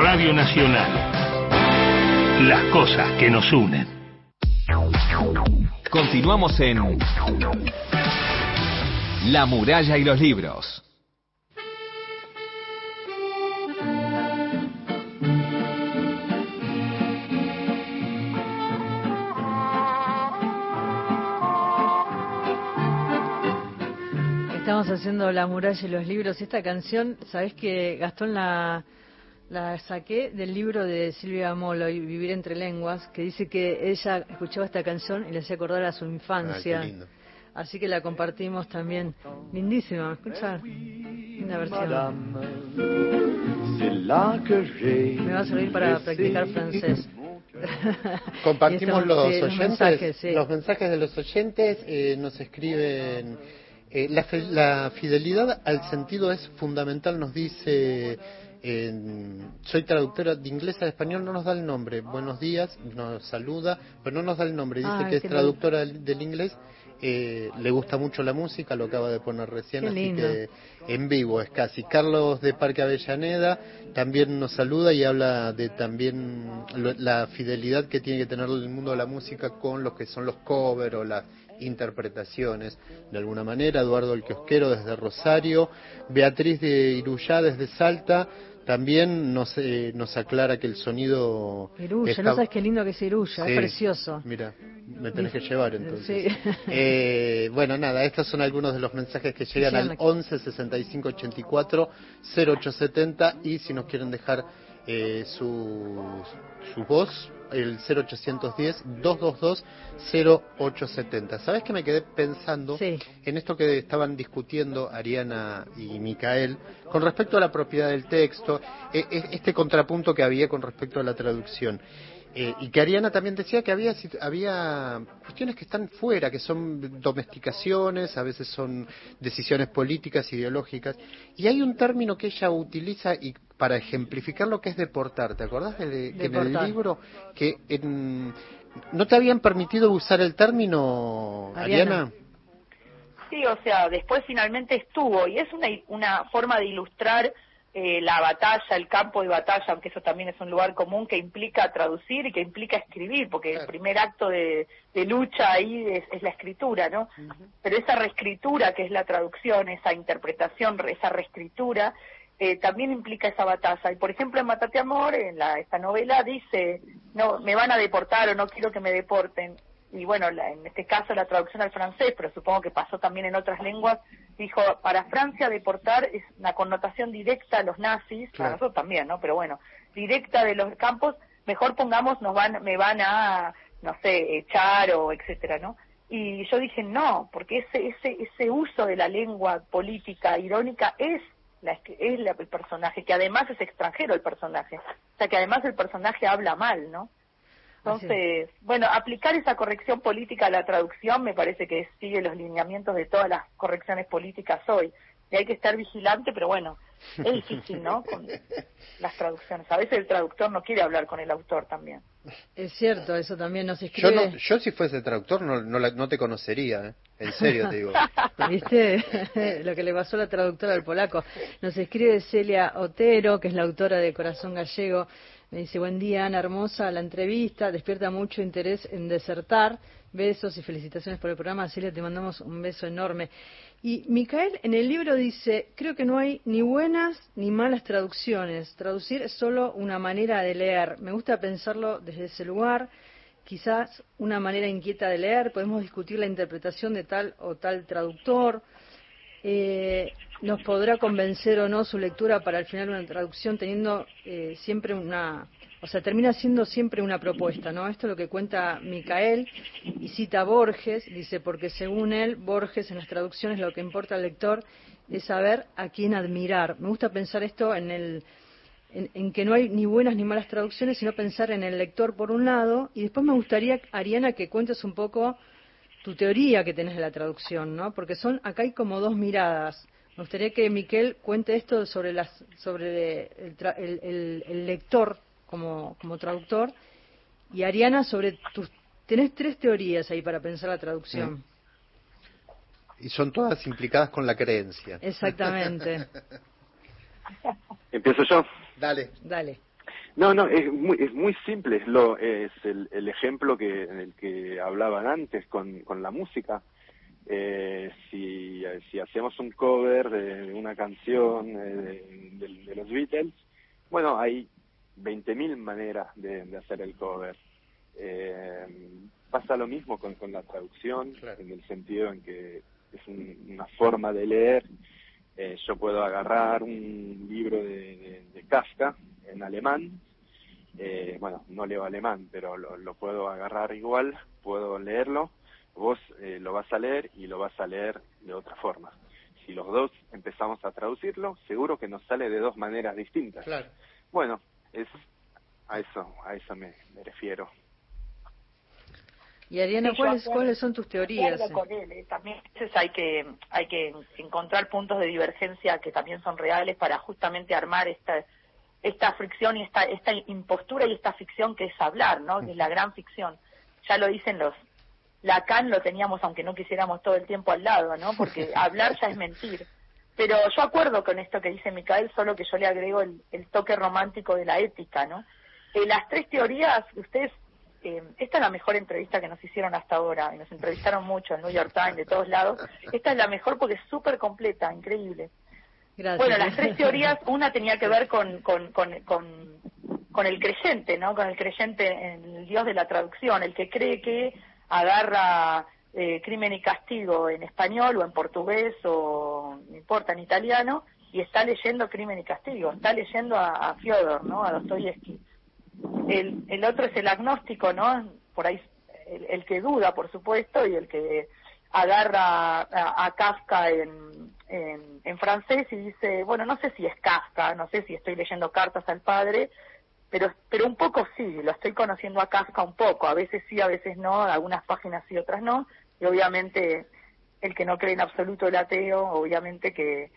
Radio Nacional. Las cosas que nos unen. Continuamos en La muralla y los libros. Estamos haciendo La muralla y los libros. Esta canción, ¿sabes que Gastón la La saqué del libro de Silvia Molo, Vivir entre lenguas, que dice que ella escuchaba esta canción y le hacía acordar a su infancia. Ah, qué lindo. Así que la compartimos también. Lindísima, escucha. Una versión. Me va a servir para practicar francés. Compartimos los estamos- sí, oyentes. mensajes, sí. Los mensajes de los oyentes eh, nos escriben. eh, la, fe- la fidelidad al sentido es fundamental, nos dice. Eh, soy traductora de inglés a español, no nos da el nombre. Buenos días, nos saluda, pero no nos da el nombre. Dice Ay, que es traductora del, del inglés. eh, le gusta mucho la música, lo acaba de poner recién, Qué así lindo. que en vivo es casi. Carlos de Parque Avellaneda también nos saluda y habla de también lo- la fidelidad que tiene que tener el mundo de la música con lo que son los covers o las interpretaciones de alguna manera. Eduardo el Kiosquero desde Rosario, Beatriz de Irullá desde Salta. También nos, eh, nos aclara que el sonido... Está- no sabes qué lindo que es Sí, es precioso. Mira, me tenés que llevar entonces. Sí. Eh, bueno, nada, estos son algunos de los mensajes que llegan al aquí. 11 65 84 0870 y si nos quieren dejar eh, su, su voz, el 0810 222 0870. ¿Sabes que me quedé pensando en esto que estaban discutiendo Ariana y Micael con respecto a la propiedad del texto, eh, eh, este contrapunto que había con respecto a la traducción? Eh, y que Ariana también decía que había, había cuestiones que están fuera, que son domesticaciones, a veces son decisiones políticas, ideológicas. Y hay un término que ella utiliza y para ejemplificar lo que es deportar. ¿Te acordás de, que en el libro que en- no te habían permitido usar el término, Ariana. Ariana? Sí, o sea, después finalmente estuvo y es una, una forma de ilustrar eh, la batalla, el campo de batalla, aunque eso también es un lugar común que implica traducir y que implica escribir, porque el primer acto de, de lucha ahí es, es la escritura, ¿no? Pero esa reescritura que es la traducción, esa interpretación, re- esa reescritura, eh, también implica esa batalla. Y por ejemplo en Matate Amor, en la, esta novela, dice, no, me van a deportar o no quiero que me deporten. Y bueno, la- en este caso la traducción al francés, pero supongo que pasó también en otras lenguas, dijo, para Francia deportar es una connotación directa a los nazis, para Claro. nosotros también, ¿no? Pero bueno, directa de los campos, mejor pongamos, nos van, me van a, no sé, echar o etcétera, ¿no? Y yo dije, no, porque ese, ese, ese uso de la lengua política irónica es la, es la- el personaje, que además es extranjero el personaje, o sea que además el personaje habla mal, ¿no? Entonces, bueno, aplicar esa corrección política a la traducción me parece que sigue los lineamientos de todas las correcciones políticas hoy. Y hay que estar vigilante, pero bueno, es difícil, ¿no? Con las traducciones. A veces el traductor no quiere hablar con el autor también. Es cierto, eso también nos Yo, escribe. no, yo si fuese traductor no, no, la- no te conocería, ¿eh? en serio te digo. ¿Viste? Lo que le pasó a la traductora al polaco. Nos escribe Celia Otero, que es la autora de Corazón Gallego. Me dice, buen día, Ana Hermosa, la entrevista despierta mucho interés en desertar. Besos y felicitaciones por el programa. Celia, te mandamos un beso enorme. Y Micael en el libro dice, creo que no hay ni buenas ni malas traducciones. Traducir es solo una manera de leer. Me gusta pensarlo desde ese lugar quizás una manera inquieta de leer, podemos discutir la interpretación de tal o tal traductor, eh, nos podrá convencer o no su lectura para al final una traducción teniendo eh, siempre una, o sea, termina siendo siempre una propuesta, ¿no? Esto es lo que cuenta Micael y cita Borges, dice, porque según él, Borges en las traducciones lo que importa al lector es saber a quién admirar. Me gusta pensar esto en el en, que no hay ni buenas ni malas traducciones, sino pensar en el lector por un lado, y después me gustaría, Ariana, que cuentes un poco tu teoría que tenés de la traducción, ¿no? Porque son, acá hay como dos miradas. Me gustaría que Miquel cuente esto sobre las, sobre el, el- el- el lector como, como traductor, y Ariana sobre tus, tenés tres teorías ahí para pensar la traducción. Y son todas implicadas con la creencia. Exactamente. ¿Empiezo yo? Dale. Dale. No, no, es muy, es muy simple, es, lo, es el, el ejemplo que, del que hablaban antes con, con la música. Eh, si, si hacemos un cover de una canción eh, de, de- de los Beatles, bueno, hay 20.000 maneras de, de hacer el cover. Eh, pasa lo mismo con, con la traducción, en el sentido en que es un- una forma de leer Eh, yo puedo agarrar un libro de, de, Kafka en alemán, eh, bueno, no leo alemán, pero lo, lo, puedo agarrar igual, puedo leerlo, vos eh, lo vas a leer y lo vas a leer de otra forma. Si los dos empezamos a traducirlo, seguro que nos sale de dos maneras distintas. Claro. Bueno, es a eso, a eso me, me refiero. Y Ariana, ¿cuáles, ¿cuáles son tus teorías? Con él, ¿eh? También a veces hay que, hay que encontrar puntos de divergencia que también son reales para justamente armar esta, esta fricción y esta, esta impostura y esta ficción que es hablar, ¿no? Que es la gran ficción. Ya lo dicen los, Lacan lo teníamos aunque no quisiéramos todo el tiempo al lado, ¿no? Porque hablar ya es mentir. Pero yo acuerdo con esto que dice Micael, solo que yo le agrego el, el toque romántico de la ética, ¿no? Eh, las tres teorías, ustedes eh, esta es la mejor entrevista que nos hicieron hasta ahora, y nos entrevistaron mucho en New York Times, de todos lados. Esta es la mejor porque es súper completa, increíble. Gracias. Bueno, las tres teorías, una tenía que ver con, con, con, con, con el creyente, ¿no? Con el creyente en el Dios de la traducción, el que cree que agarra eh, crimen y castigo en español o en portugués o no importa, en italiano, y está leyendo crimen y castigo, está leyendo a, a Fyodor, ¿no? A Dostoyevsky el, el otro es el agnóstico, ¿no? Por ahí el, que duda, por supuesto, y el que agarra a, Kafka en, francés y dice, bueno, no sé si es Kafka, no sé si estoy leyendo cartas al padre, pero, pero un poco sí, lo estoy conociendo a Kafka un poco, a veces sí, a veces no, algunas páginas sí, otras no, y obviamente el que no cree en absoluto el ateo, obviamente que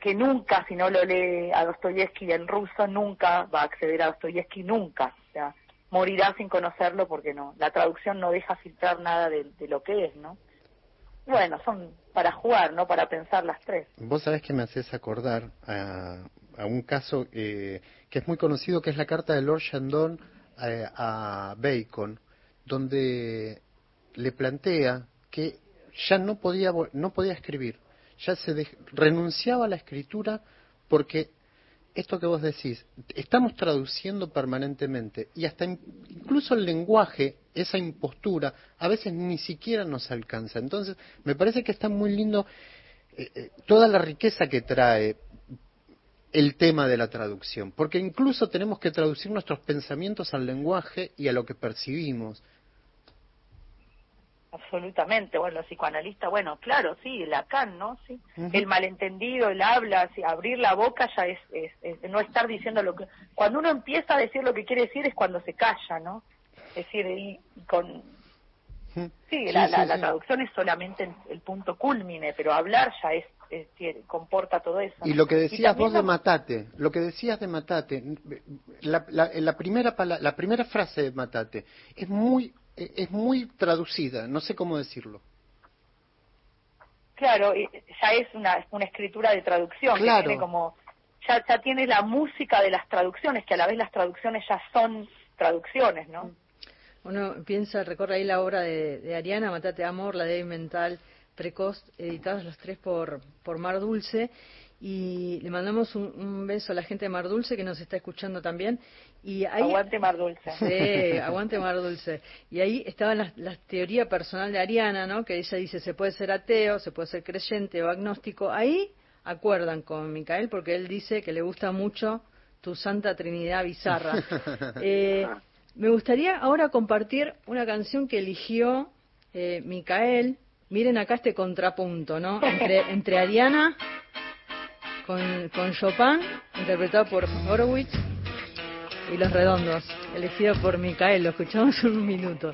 que, nunca, si no lo lee a Dostoyevsky en ruso, nunca va a acceder a Dostoyevsky, nunca. O sea, morirá sin conocerlo porque no, la traducción no deja filtrar nada de, lo que es, ¿no? Bueno, son para jugar, no para pensar las tres. Vos sabés que me haces acordar a, a un caso eh, que es muy conocido, que es la carta de Lord Shandon eh, a Bacon, donde le plantea que ya no podía, no podía escribir, ya se renunciaba a la escritura porque esto que vos decís, estamos traduciendo permanentemente y hasta incluso el lenguaje, esa impostura, a veces ni siquiera nos alcanza. Entonces, me parece que está muy lindo eh, eh, toda la riqueza que trae el tema de la traducción, porque incluso tenemos que traducir nuestros pensamientos al lenguaje y a lo que percibimos. Absolutamente, bueno, los psicoanalistas, bueno, claro, sí, Lacan, ¿no? Sí. El malentendido, el habla, abrir la boca ya es, es, no estar diciendo lo que... Cuando uno empieza a decir lo que quiere decir es cuando se calla, ¿no? Es decir, y, con... Sí, la, la, traducción es solamente el, punto culmine, pero hablar ya es, comporta todo eso. Y lo que decías vos de Matate, lo que decías de Matate, la, la, la, primera, la primera frase de Matate es muy e-, es muy traducida, no sé cómo decirlo. Claro, ya es una, una escritura de traducción, claro. tiene como, ya, ya tiene la música de las traducciones, que a la vez las traducciones ya son traducciones, ¿no? Uno piensa, recorre ahí la obra de, de Ariana, Matate Amor, la de Mental, Precoz, editados los tres por, por Mar Dulce, y le mandamos un, beso a la gente de Mar Dulce que nos está escuchando también. Y ahí, aguante Mar Dulce. Sí, aguante Mar Dulce. Y ahí estaba la, la, teoría personal de Ariana, ¿no? Que ella dice, se puede ser ateo, se puede ser creyente o agnóstico. Ahí acuerdan con Micael porque él dice que le gusta mucho tu Santa Trinidad bizarra. Eh, me gustaría ahora compartir una canción que eligió eh, Micael. Miren acá este contrapunto, ¿no? Entre, entre Ariana con, Chopin, interpretado por Horowitz, y Los Redondos, elegido por Micael. Lo escuchamos un minuto.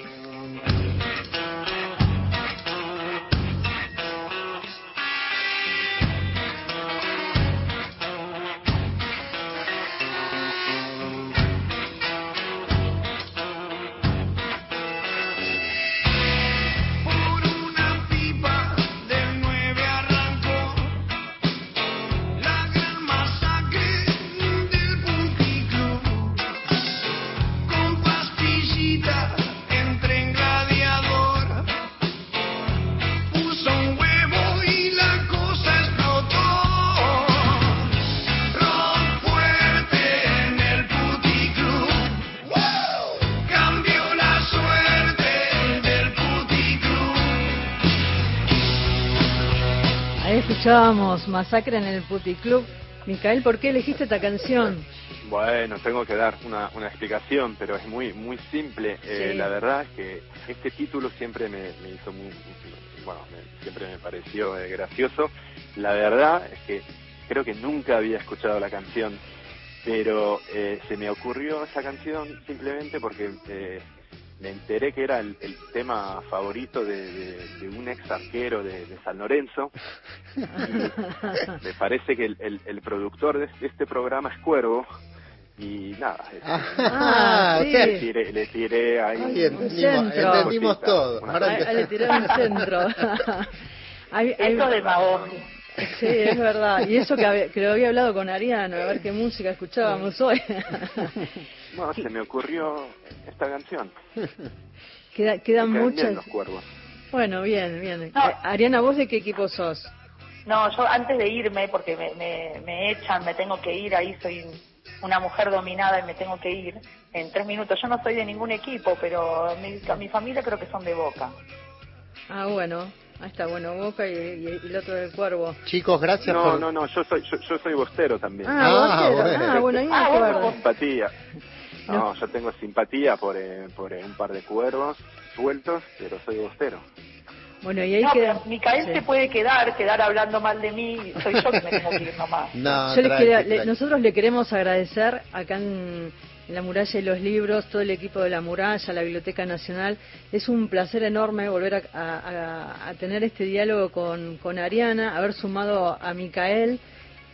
Escuchábamos Masacre en el Puticlub. Micael, ¿por qué elegiste esta canción? Bueno, tengo que dar una, una explicación, pero es muy muy simple. Eh. La verdad es que este título siempre me, me hizo muy, bueno, me- siempre me pareció eh, gracioso. La verdad es que creo que nunca había escuchado la canción, pero eh, se me ocurrió esa canción simplemente porque eh, me enteré que era el, el tema favorito de, de- de un ex arquero de, de San Lorenzo. Y me parece que el, el- el productor de, de este programa es Cuervo. Y nada, este, Ah, sí. le, tiré, le tiré ahí. Ahí Un entendimos, centro. entendimos todo. Ahora Ahí- ahí le tiraron un centro. Hay- hay- Eso de demagogia. Sí, es verdad. Y eso que, había- que lo había hablado con Ariano, a ver qué música escuchábamos hoy. Bueno, se me ocurrió esta canción. Queda- quedan bien muchas. los cuervos. Bueno, bien, bien. No. Ariana, ¿vos de qué equipo sos? No, yo antes de irme, porque me, me, me echan, me tengo que ir, ahí soy una mujer dominada y me tengo que ir en tres minutos. Yo no soy de ningún equipo, pero mi, mi familia creo que son de Boca. Ah, bueno. Ahí está, bueno, Boca y, y- y el otro del Cuervo. Chicos, gracias No, por... no, no, yo soy, yo, yo soy bostero también. Ah, Ah, ah, bueno, ahí Ah, acuerdo. Simpatía. No, No. yo tengo simpatía por, eh, por eh, un par de cuervos sueltos, pero soy bostero. Bueno, y ahí No, queda... pero Micael sí. se puede quedar, quedar hablando mal de mí, soy yo que me tengo que ir nomás. No, Yo les tranqui, quería- le- nosotros le queremos agradecer acá en, en la muralla y los libros, todo el equipo de la muralla, la Biblioteca Nacional. Es un placer enorme volver a, a- a- a tener este diálogo con, con Ariana, haber sumado a Micael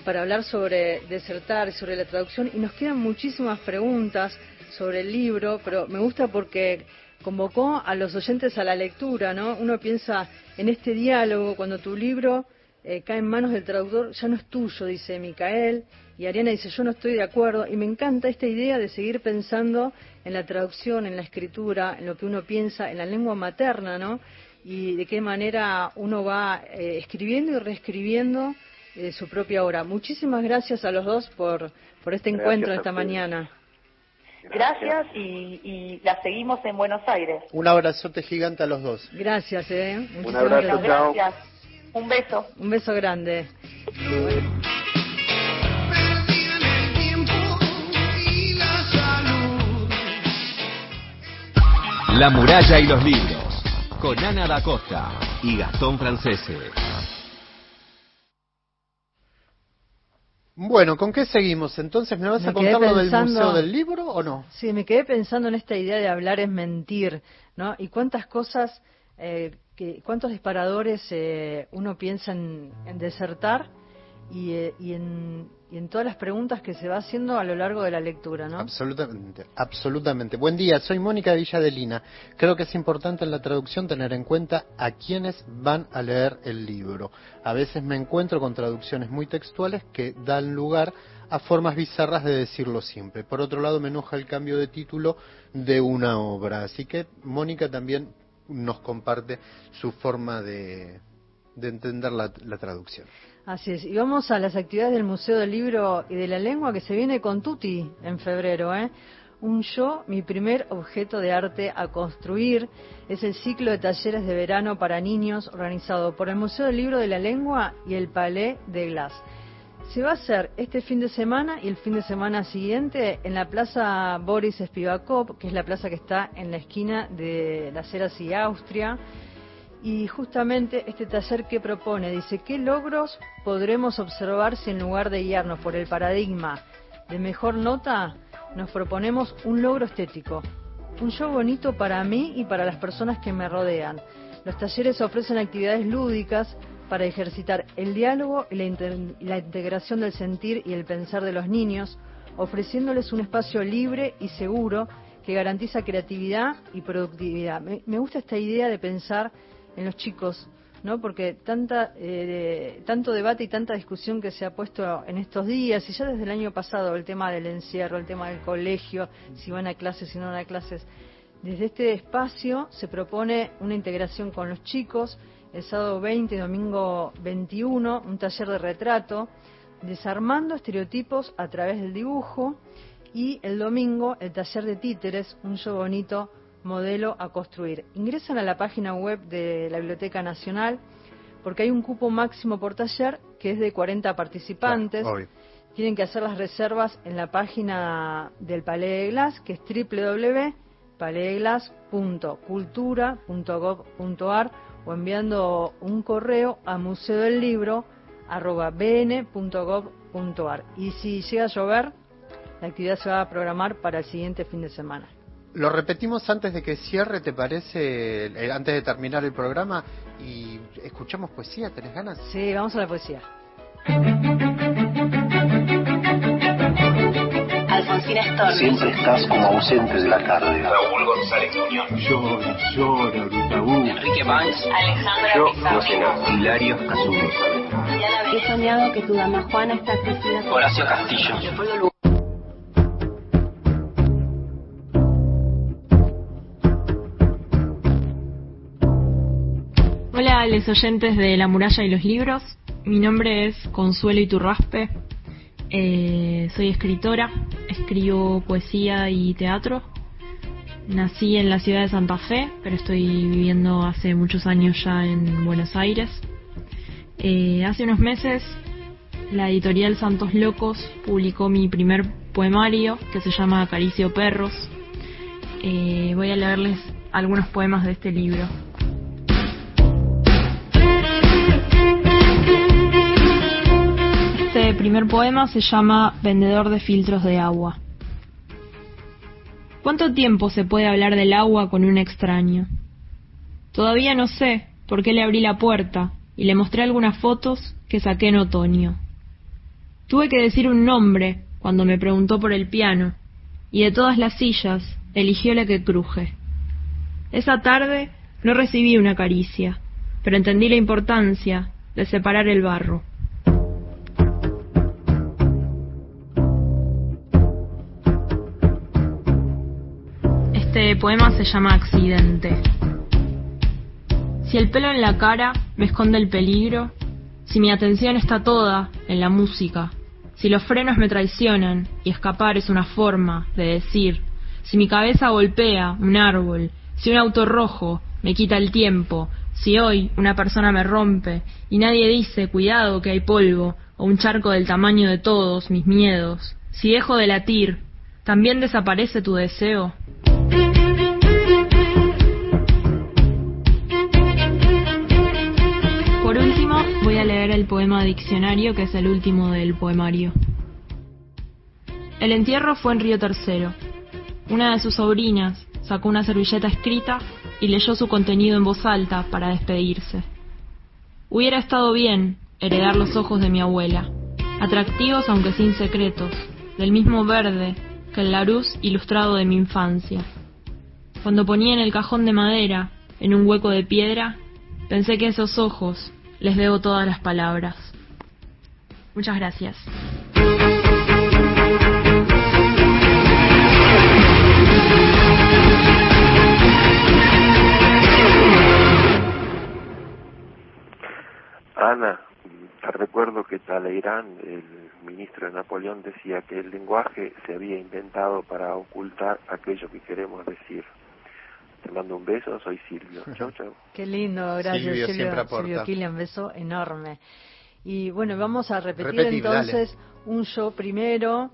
para hablar sobre desertar, sobre la traducción. Y nos quedan muchísimas preguntas sobre el libro, pero me gusta porque convocó a los oyentes a la lectura, ¿no? Uno piensa en este diálogo, cuando tu libro eh, cae en manos del traductor, ya no es tuyo, dice Micael, y Ariana dice, yo no estoy de acuerdo, y me encanta esta idea de seguir pensando en la traducción, en la escritura, en lo que uno piensa, en la lengua materna, ¿no? Y de qué manera uno va eh, escribiendo y reescribiendo eh, su propia obra. Muchísimas gracias a los dos por, por este Gracias encuentro esta mañana. Gracias y, y la seguimos en Buenos Aires. Un abrazote gigante a los dos. Gracias, eh. Muchísimas abrazo, gracias. chao. Gracias. Un beso. Un beso grande. La muralla y los libros. Con Ana da Costa y Gastón Francese. Bueno, ¿con qué seguimos? Entonces, ¿me vas Me a contar lo del Museo del Libro o no? Sí, me quedé pensando en esta idea de hablar es mentir, ¿no? Y cuántas cosas, eh, que, cuántos disparadores eh, uno piensa en, en desertar y, eh, y, en, y en todas las preguntas que se va haciendo a lo largo de la lectura, ¿no? Absolutamente, absolutamente. Buen día, soy Mónica Villadelina. Creo que es importante en la traducción tener en cuenta a quienes van a leer el libro. A veces me encuentro con traducciones muy textuales que dan lugar a formas bizarras de decirlo siempre. Por otro lado, me enoja el cambio de título de una obra. Así que Mónica también nos comparte su forma de, de entender la, la traducción. Así es. Y vamos a las actividades del Museo del Libro y de la Lengua que se viene con Tuti en febrero, ¿eh? Un yo, mi primer objeto de arte a construir, es el ciclo de talleres de verano para niños organizado por el Museo del Libro de la Lengua y el Palais de Glass. Se va a hacer este fin de semana y el fin de semana siguiente en la Plaza Boris Spivakov, que es la plaza que está en la esquina de las Heras y Austria. Y justamente este taller que propone, dice, ¿qué logros podremos observar si en lugar de guiarnos por el paradigma de mejor nota, nos proponemos un logro estético? Un show bonito para mí y para las personas que me rodean. Los talleres ofrecen actividades lúdicas para ejercitar el diálogo y la, la integración del sentir y el pensar de los niños, ofreciéndoles un espacio libre y seguro que garantiza creatividad y productividad. Me gusta esta idea de pensar en los chicos, ¿no? Porque tanta, eh, tanto debate y tanta discusión que se ha puesto en estos días, y ya desde el año pasado, el tema del encierro, el tema del colegio, si van a clases, si no van a clases. Desde este espacio se propone una integración con los chicos, el sábado 20 y domingo 21, un taller de retrato, desarmando estereotipos a través del dibujo, y el domingo el taller de títeres, un show bonito modelo a construir. Ingresan a la página web de la Biblioteca Nacional porque hay un cupo máximo por taller que es de 40 participantes. Claro. Tienen que hacer las reservas en la página del Palais de Glass, que es www.palaisglass.cultura.gov.ar o enviando un correo a museodelibro.bn.gov.ar. Y si llega a llover, la actividad se va a programar para el siguiente fin de semana. Lo repetimos antes de que cierre, ¿te parece? Eh, antes de terminar el programa y escuchamos poesía, ¿tenés ganas? Sí, vamos a la poesía. Alfonsina. Siempre estás como ausente de la tarde. Raúl González Muñoz. Llora, llora, Brutabú. Enrique Banks. Alejandra Yo, Pizarro. no sé nada. Hilario Casulo. He soñado que tu dama Juana está crecida. Horacio Castillo. Hola a los oyentes de La Muralla y los Libros. Mi nombre es Consuelo Iturraspe. Eh, soy escritora, escribo poesía y teatro. Nací en la ciudad de Santa Fe, pero estoy viviendo hace muchos años ya en Buenos Aires. Eh, hace unos meses la editorial Santos Locos publicó mi primer poemario que se llama Acaricio Perros. Eh, voy a leerles algunos poemas de este libro. Este primer poema se llama Vendedor de filtros de agua. ¿Cuánto tiempo se puede hablar del agua con un extraño? Todavía no sé por qué le abrí la puerta y le mostré algunas fotos que saqué en otoño. Tuve que decir un nombre cuando me preguntó por el piano y de todas las sillas eligió la que cruje. Esa tarde no recibí una caricia, pero entendí la importancia de separar el barro. Este poema se llama Accidente. Si el pelo en la cara me esconde el peligro, si mi atención está toda en la música, si los frenos me traicionan y escapar es una forma de decir, si mi cabeza golpea un árbol, si un auto rojo me quita el tiempo, si hoy una persona me rompe y nadie dice cuidado que hay polvo o un charco del tamaño de todos mis miedos, si dejo de latir, ¿también desaparece tu deseo? Por último, voy a leer el poema Diccionario, que es el último del poemario. El entierro fue en Río Tercero. Una de sus sobrinas sacó una servilleta escrita y leyó su contenido en voz alta para despedirse. Hubiera estado bien heredar los ojos de mi abuela, atractivos aunque sin secretos, del mismo verde que el laruz ilustrado de mi infancia. Cuando ponía en el cajón de madera, en un hueco de piedra, pensé que a esos ojos les debo todas las palabras. Muchas gracias. Ana, te recuerdo que Talleyrand, el ministro de Napoleón, decía que el lenguaje se había inventado para ocultar aquello que queremos decir. Te mando un beso, soy Silvio. Chau, chau. Qué lindo, gracias Silvio Silvio. Silvio Kilian, beso enorme. Y bueno, vamos a repetir Repetí, entonces un yo primero.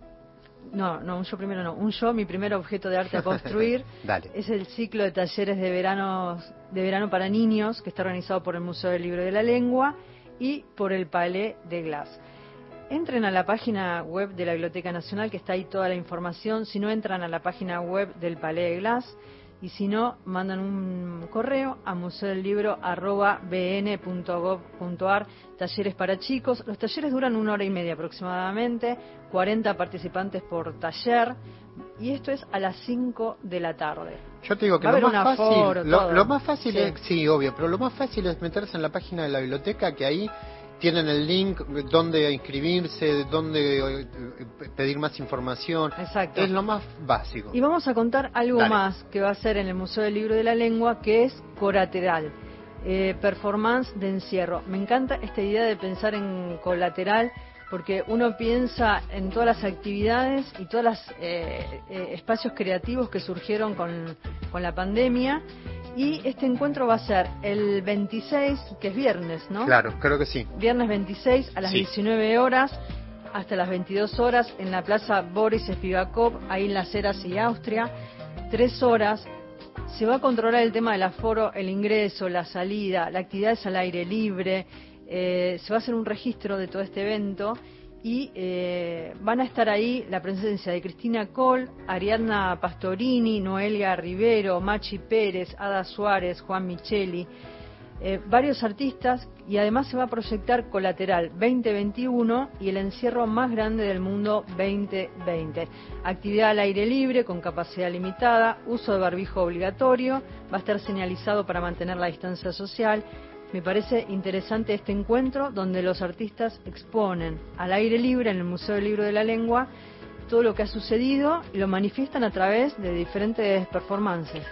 No, no, un yo primero no. Un yo, mi primer objeto de arte a construir. Dale. Es el ciclo de talleres de verano, de verano para niños que está organizado por el Museo del Libro de la Lengua y por el Palais de Glass. Entren a la página web de la Biblioteca Nacional, que está ahí toda la información. Si no, entran a la página web del Palais de Glass. Y si no, mandan un correo a museodelibro.bn.gov.ar, talleres para chicos. Los talleres duran una hora y media aproximadamente, 40 participantes por taller, y esto es a las 5 de la tarde. Yo te digo que lo más, fácil, lo, todo. lo más fácil Sí. es, sí, obvio, pero lo más fácil es meterse en la página de la biblioteca, que ahí tienen el link donde inscribirse, donde eh, pedir más información. Exacto. Es lo más básico. Y vamos a contar algo Dale. más que va a ser en el Museo del Libro de la Lengua, que es colateral, eh, performance de encierro. Me encanta esta idea de pensar en colateral, porque uno piensa en todas las actividades y todos los espacios creativos que surgieron con, con la pandemia Y este encuentro va a ser el 26, que es viernes, ¿no? Claro, creo que sí. Viernes 26 a las Sí. 19 horas hasta las 22 horas en la Plaza Boris Spivakov, ahí en Las Heras y Austria. Tres horas. Se va a controlar el tema del aforo, el ingreso, la salida, la actividad es al aire libre. eh, se va a hacer un registro de todo este evento y eh, van a estar ahí la presencia de Cristina Col, Ariadna Pastorini, Noelia Rivero, Machi Pérez, Ada Suárez, Juan Micheli, eh, varios artistas y además se va a proyectar Colateral 2021 y el encierro más grande del mundo 2020. Actividad al aire libre con capacidad limitada, uso de barbijo obligatorio, va a estar señalizado para mantener la distancia social. Me parece interesante este encuentro donde los artistas exponen al aire libre en el Museo del Libro de la Lengua todo lo que ha sucedido y lo manifiestan a través de diferentes performances.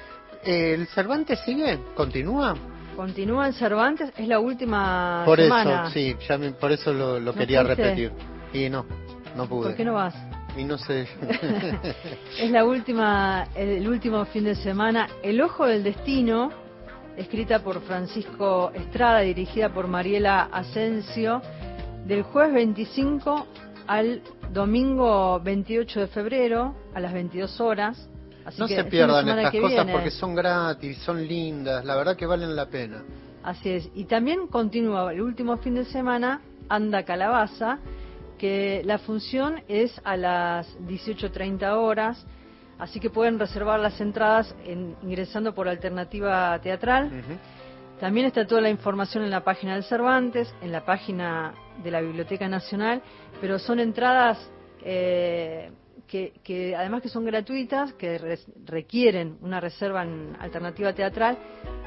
¿El Cervantes sigue? ¿Continúa? Continúa en Cervantes, es la última Por semana. eso, sí, ya me- por eso lo, lo ¿No quería fuiste? repetir. Y no, no pude. ¿Por qué no vas? Y no sé. Es la última, el último fin de semana. El Ojo del Destino, escrita por Francisco Estrada, dirigida por Mariela Asensio, del jueves 25 al domingo 28 de febrero a las 22 horas. Así no que se pierdan estas cosas viene. porque son gratis, son lindas, la verdad que valen la pena. Así es. Y también continúa el último fin de semana, Anda Calabaza, que la función es a las 18.30 horas, así que pueden reservar las entradas en- ingresando por alternativa teatral. También está toda la información en la página del Cervantes, en la página de la Biblioteca Nacional, pero son entradas eh, que, que además que son gratuitas, que res- requieren una reserva en alternativa teatral.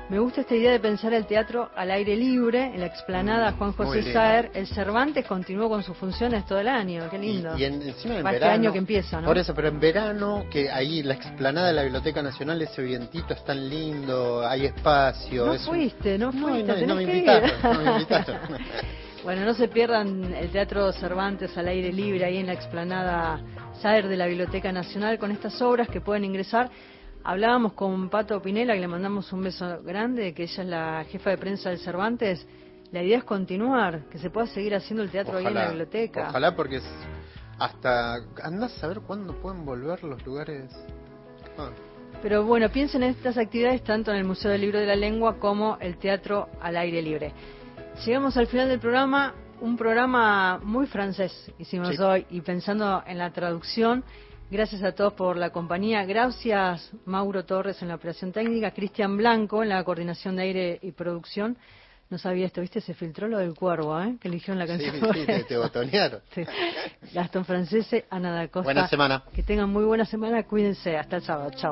Me gusta esta idea de pensar el teatro al aire libre, en la explanada Juan José. Saer. El Cervantes continuó con sus funciones todo el año, qué lindo. Y en- encima en este verano. año que empieza, ¿no? Por eso, pero en verano, que ahí la explanada de la Biblioteca Nacional, ese vientito es tan lindo, hay espacio. No es un- fuiste, no No, fuiste, no, no me que invitaron, no me invitaron. Bueno, no se pierdan el Teatro Cervantes al aire libre ahí en la explanada Saer de la Biblioteca Nacional con estas obras que pueden ingresar. Hablábamos con Pato Pinela, que le mandamos un beso grande, que ella es la jefa de prensa del Cervantes. La idea es continuar, que se pueda seguir haciendo el teatro ahí en la biblioteca. Ojalá porque es hasta andás a saber cuándo pueden volver los lugares. Ah, Pero bueno, piensen en estas actividades tanto en el Museo del Libro de la Lengua como el teatro al aire libre. Llegamos al final del programa, un programa muy francés hicimos Sí. hoy y pensando en la traducción. Gracias a todos por la compañía. Gracias Mauro Torres en la operación técnica, Cristian Blanco en la coordinación de aire y producción. No sabía esto, ¿viste? Se filtró lo del cuervo, ¿eh? Que eligieron la sí, canción. sí, te, te botonearon. Sí. Gastón Francese, Ana da Costa. Buena semana. Que tengan muy buena semana, cuídense. Hasta el sábado. Chao.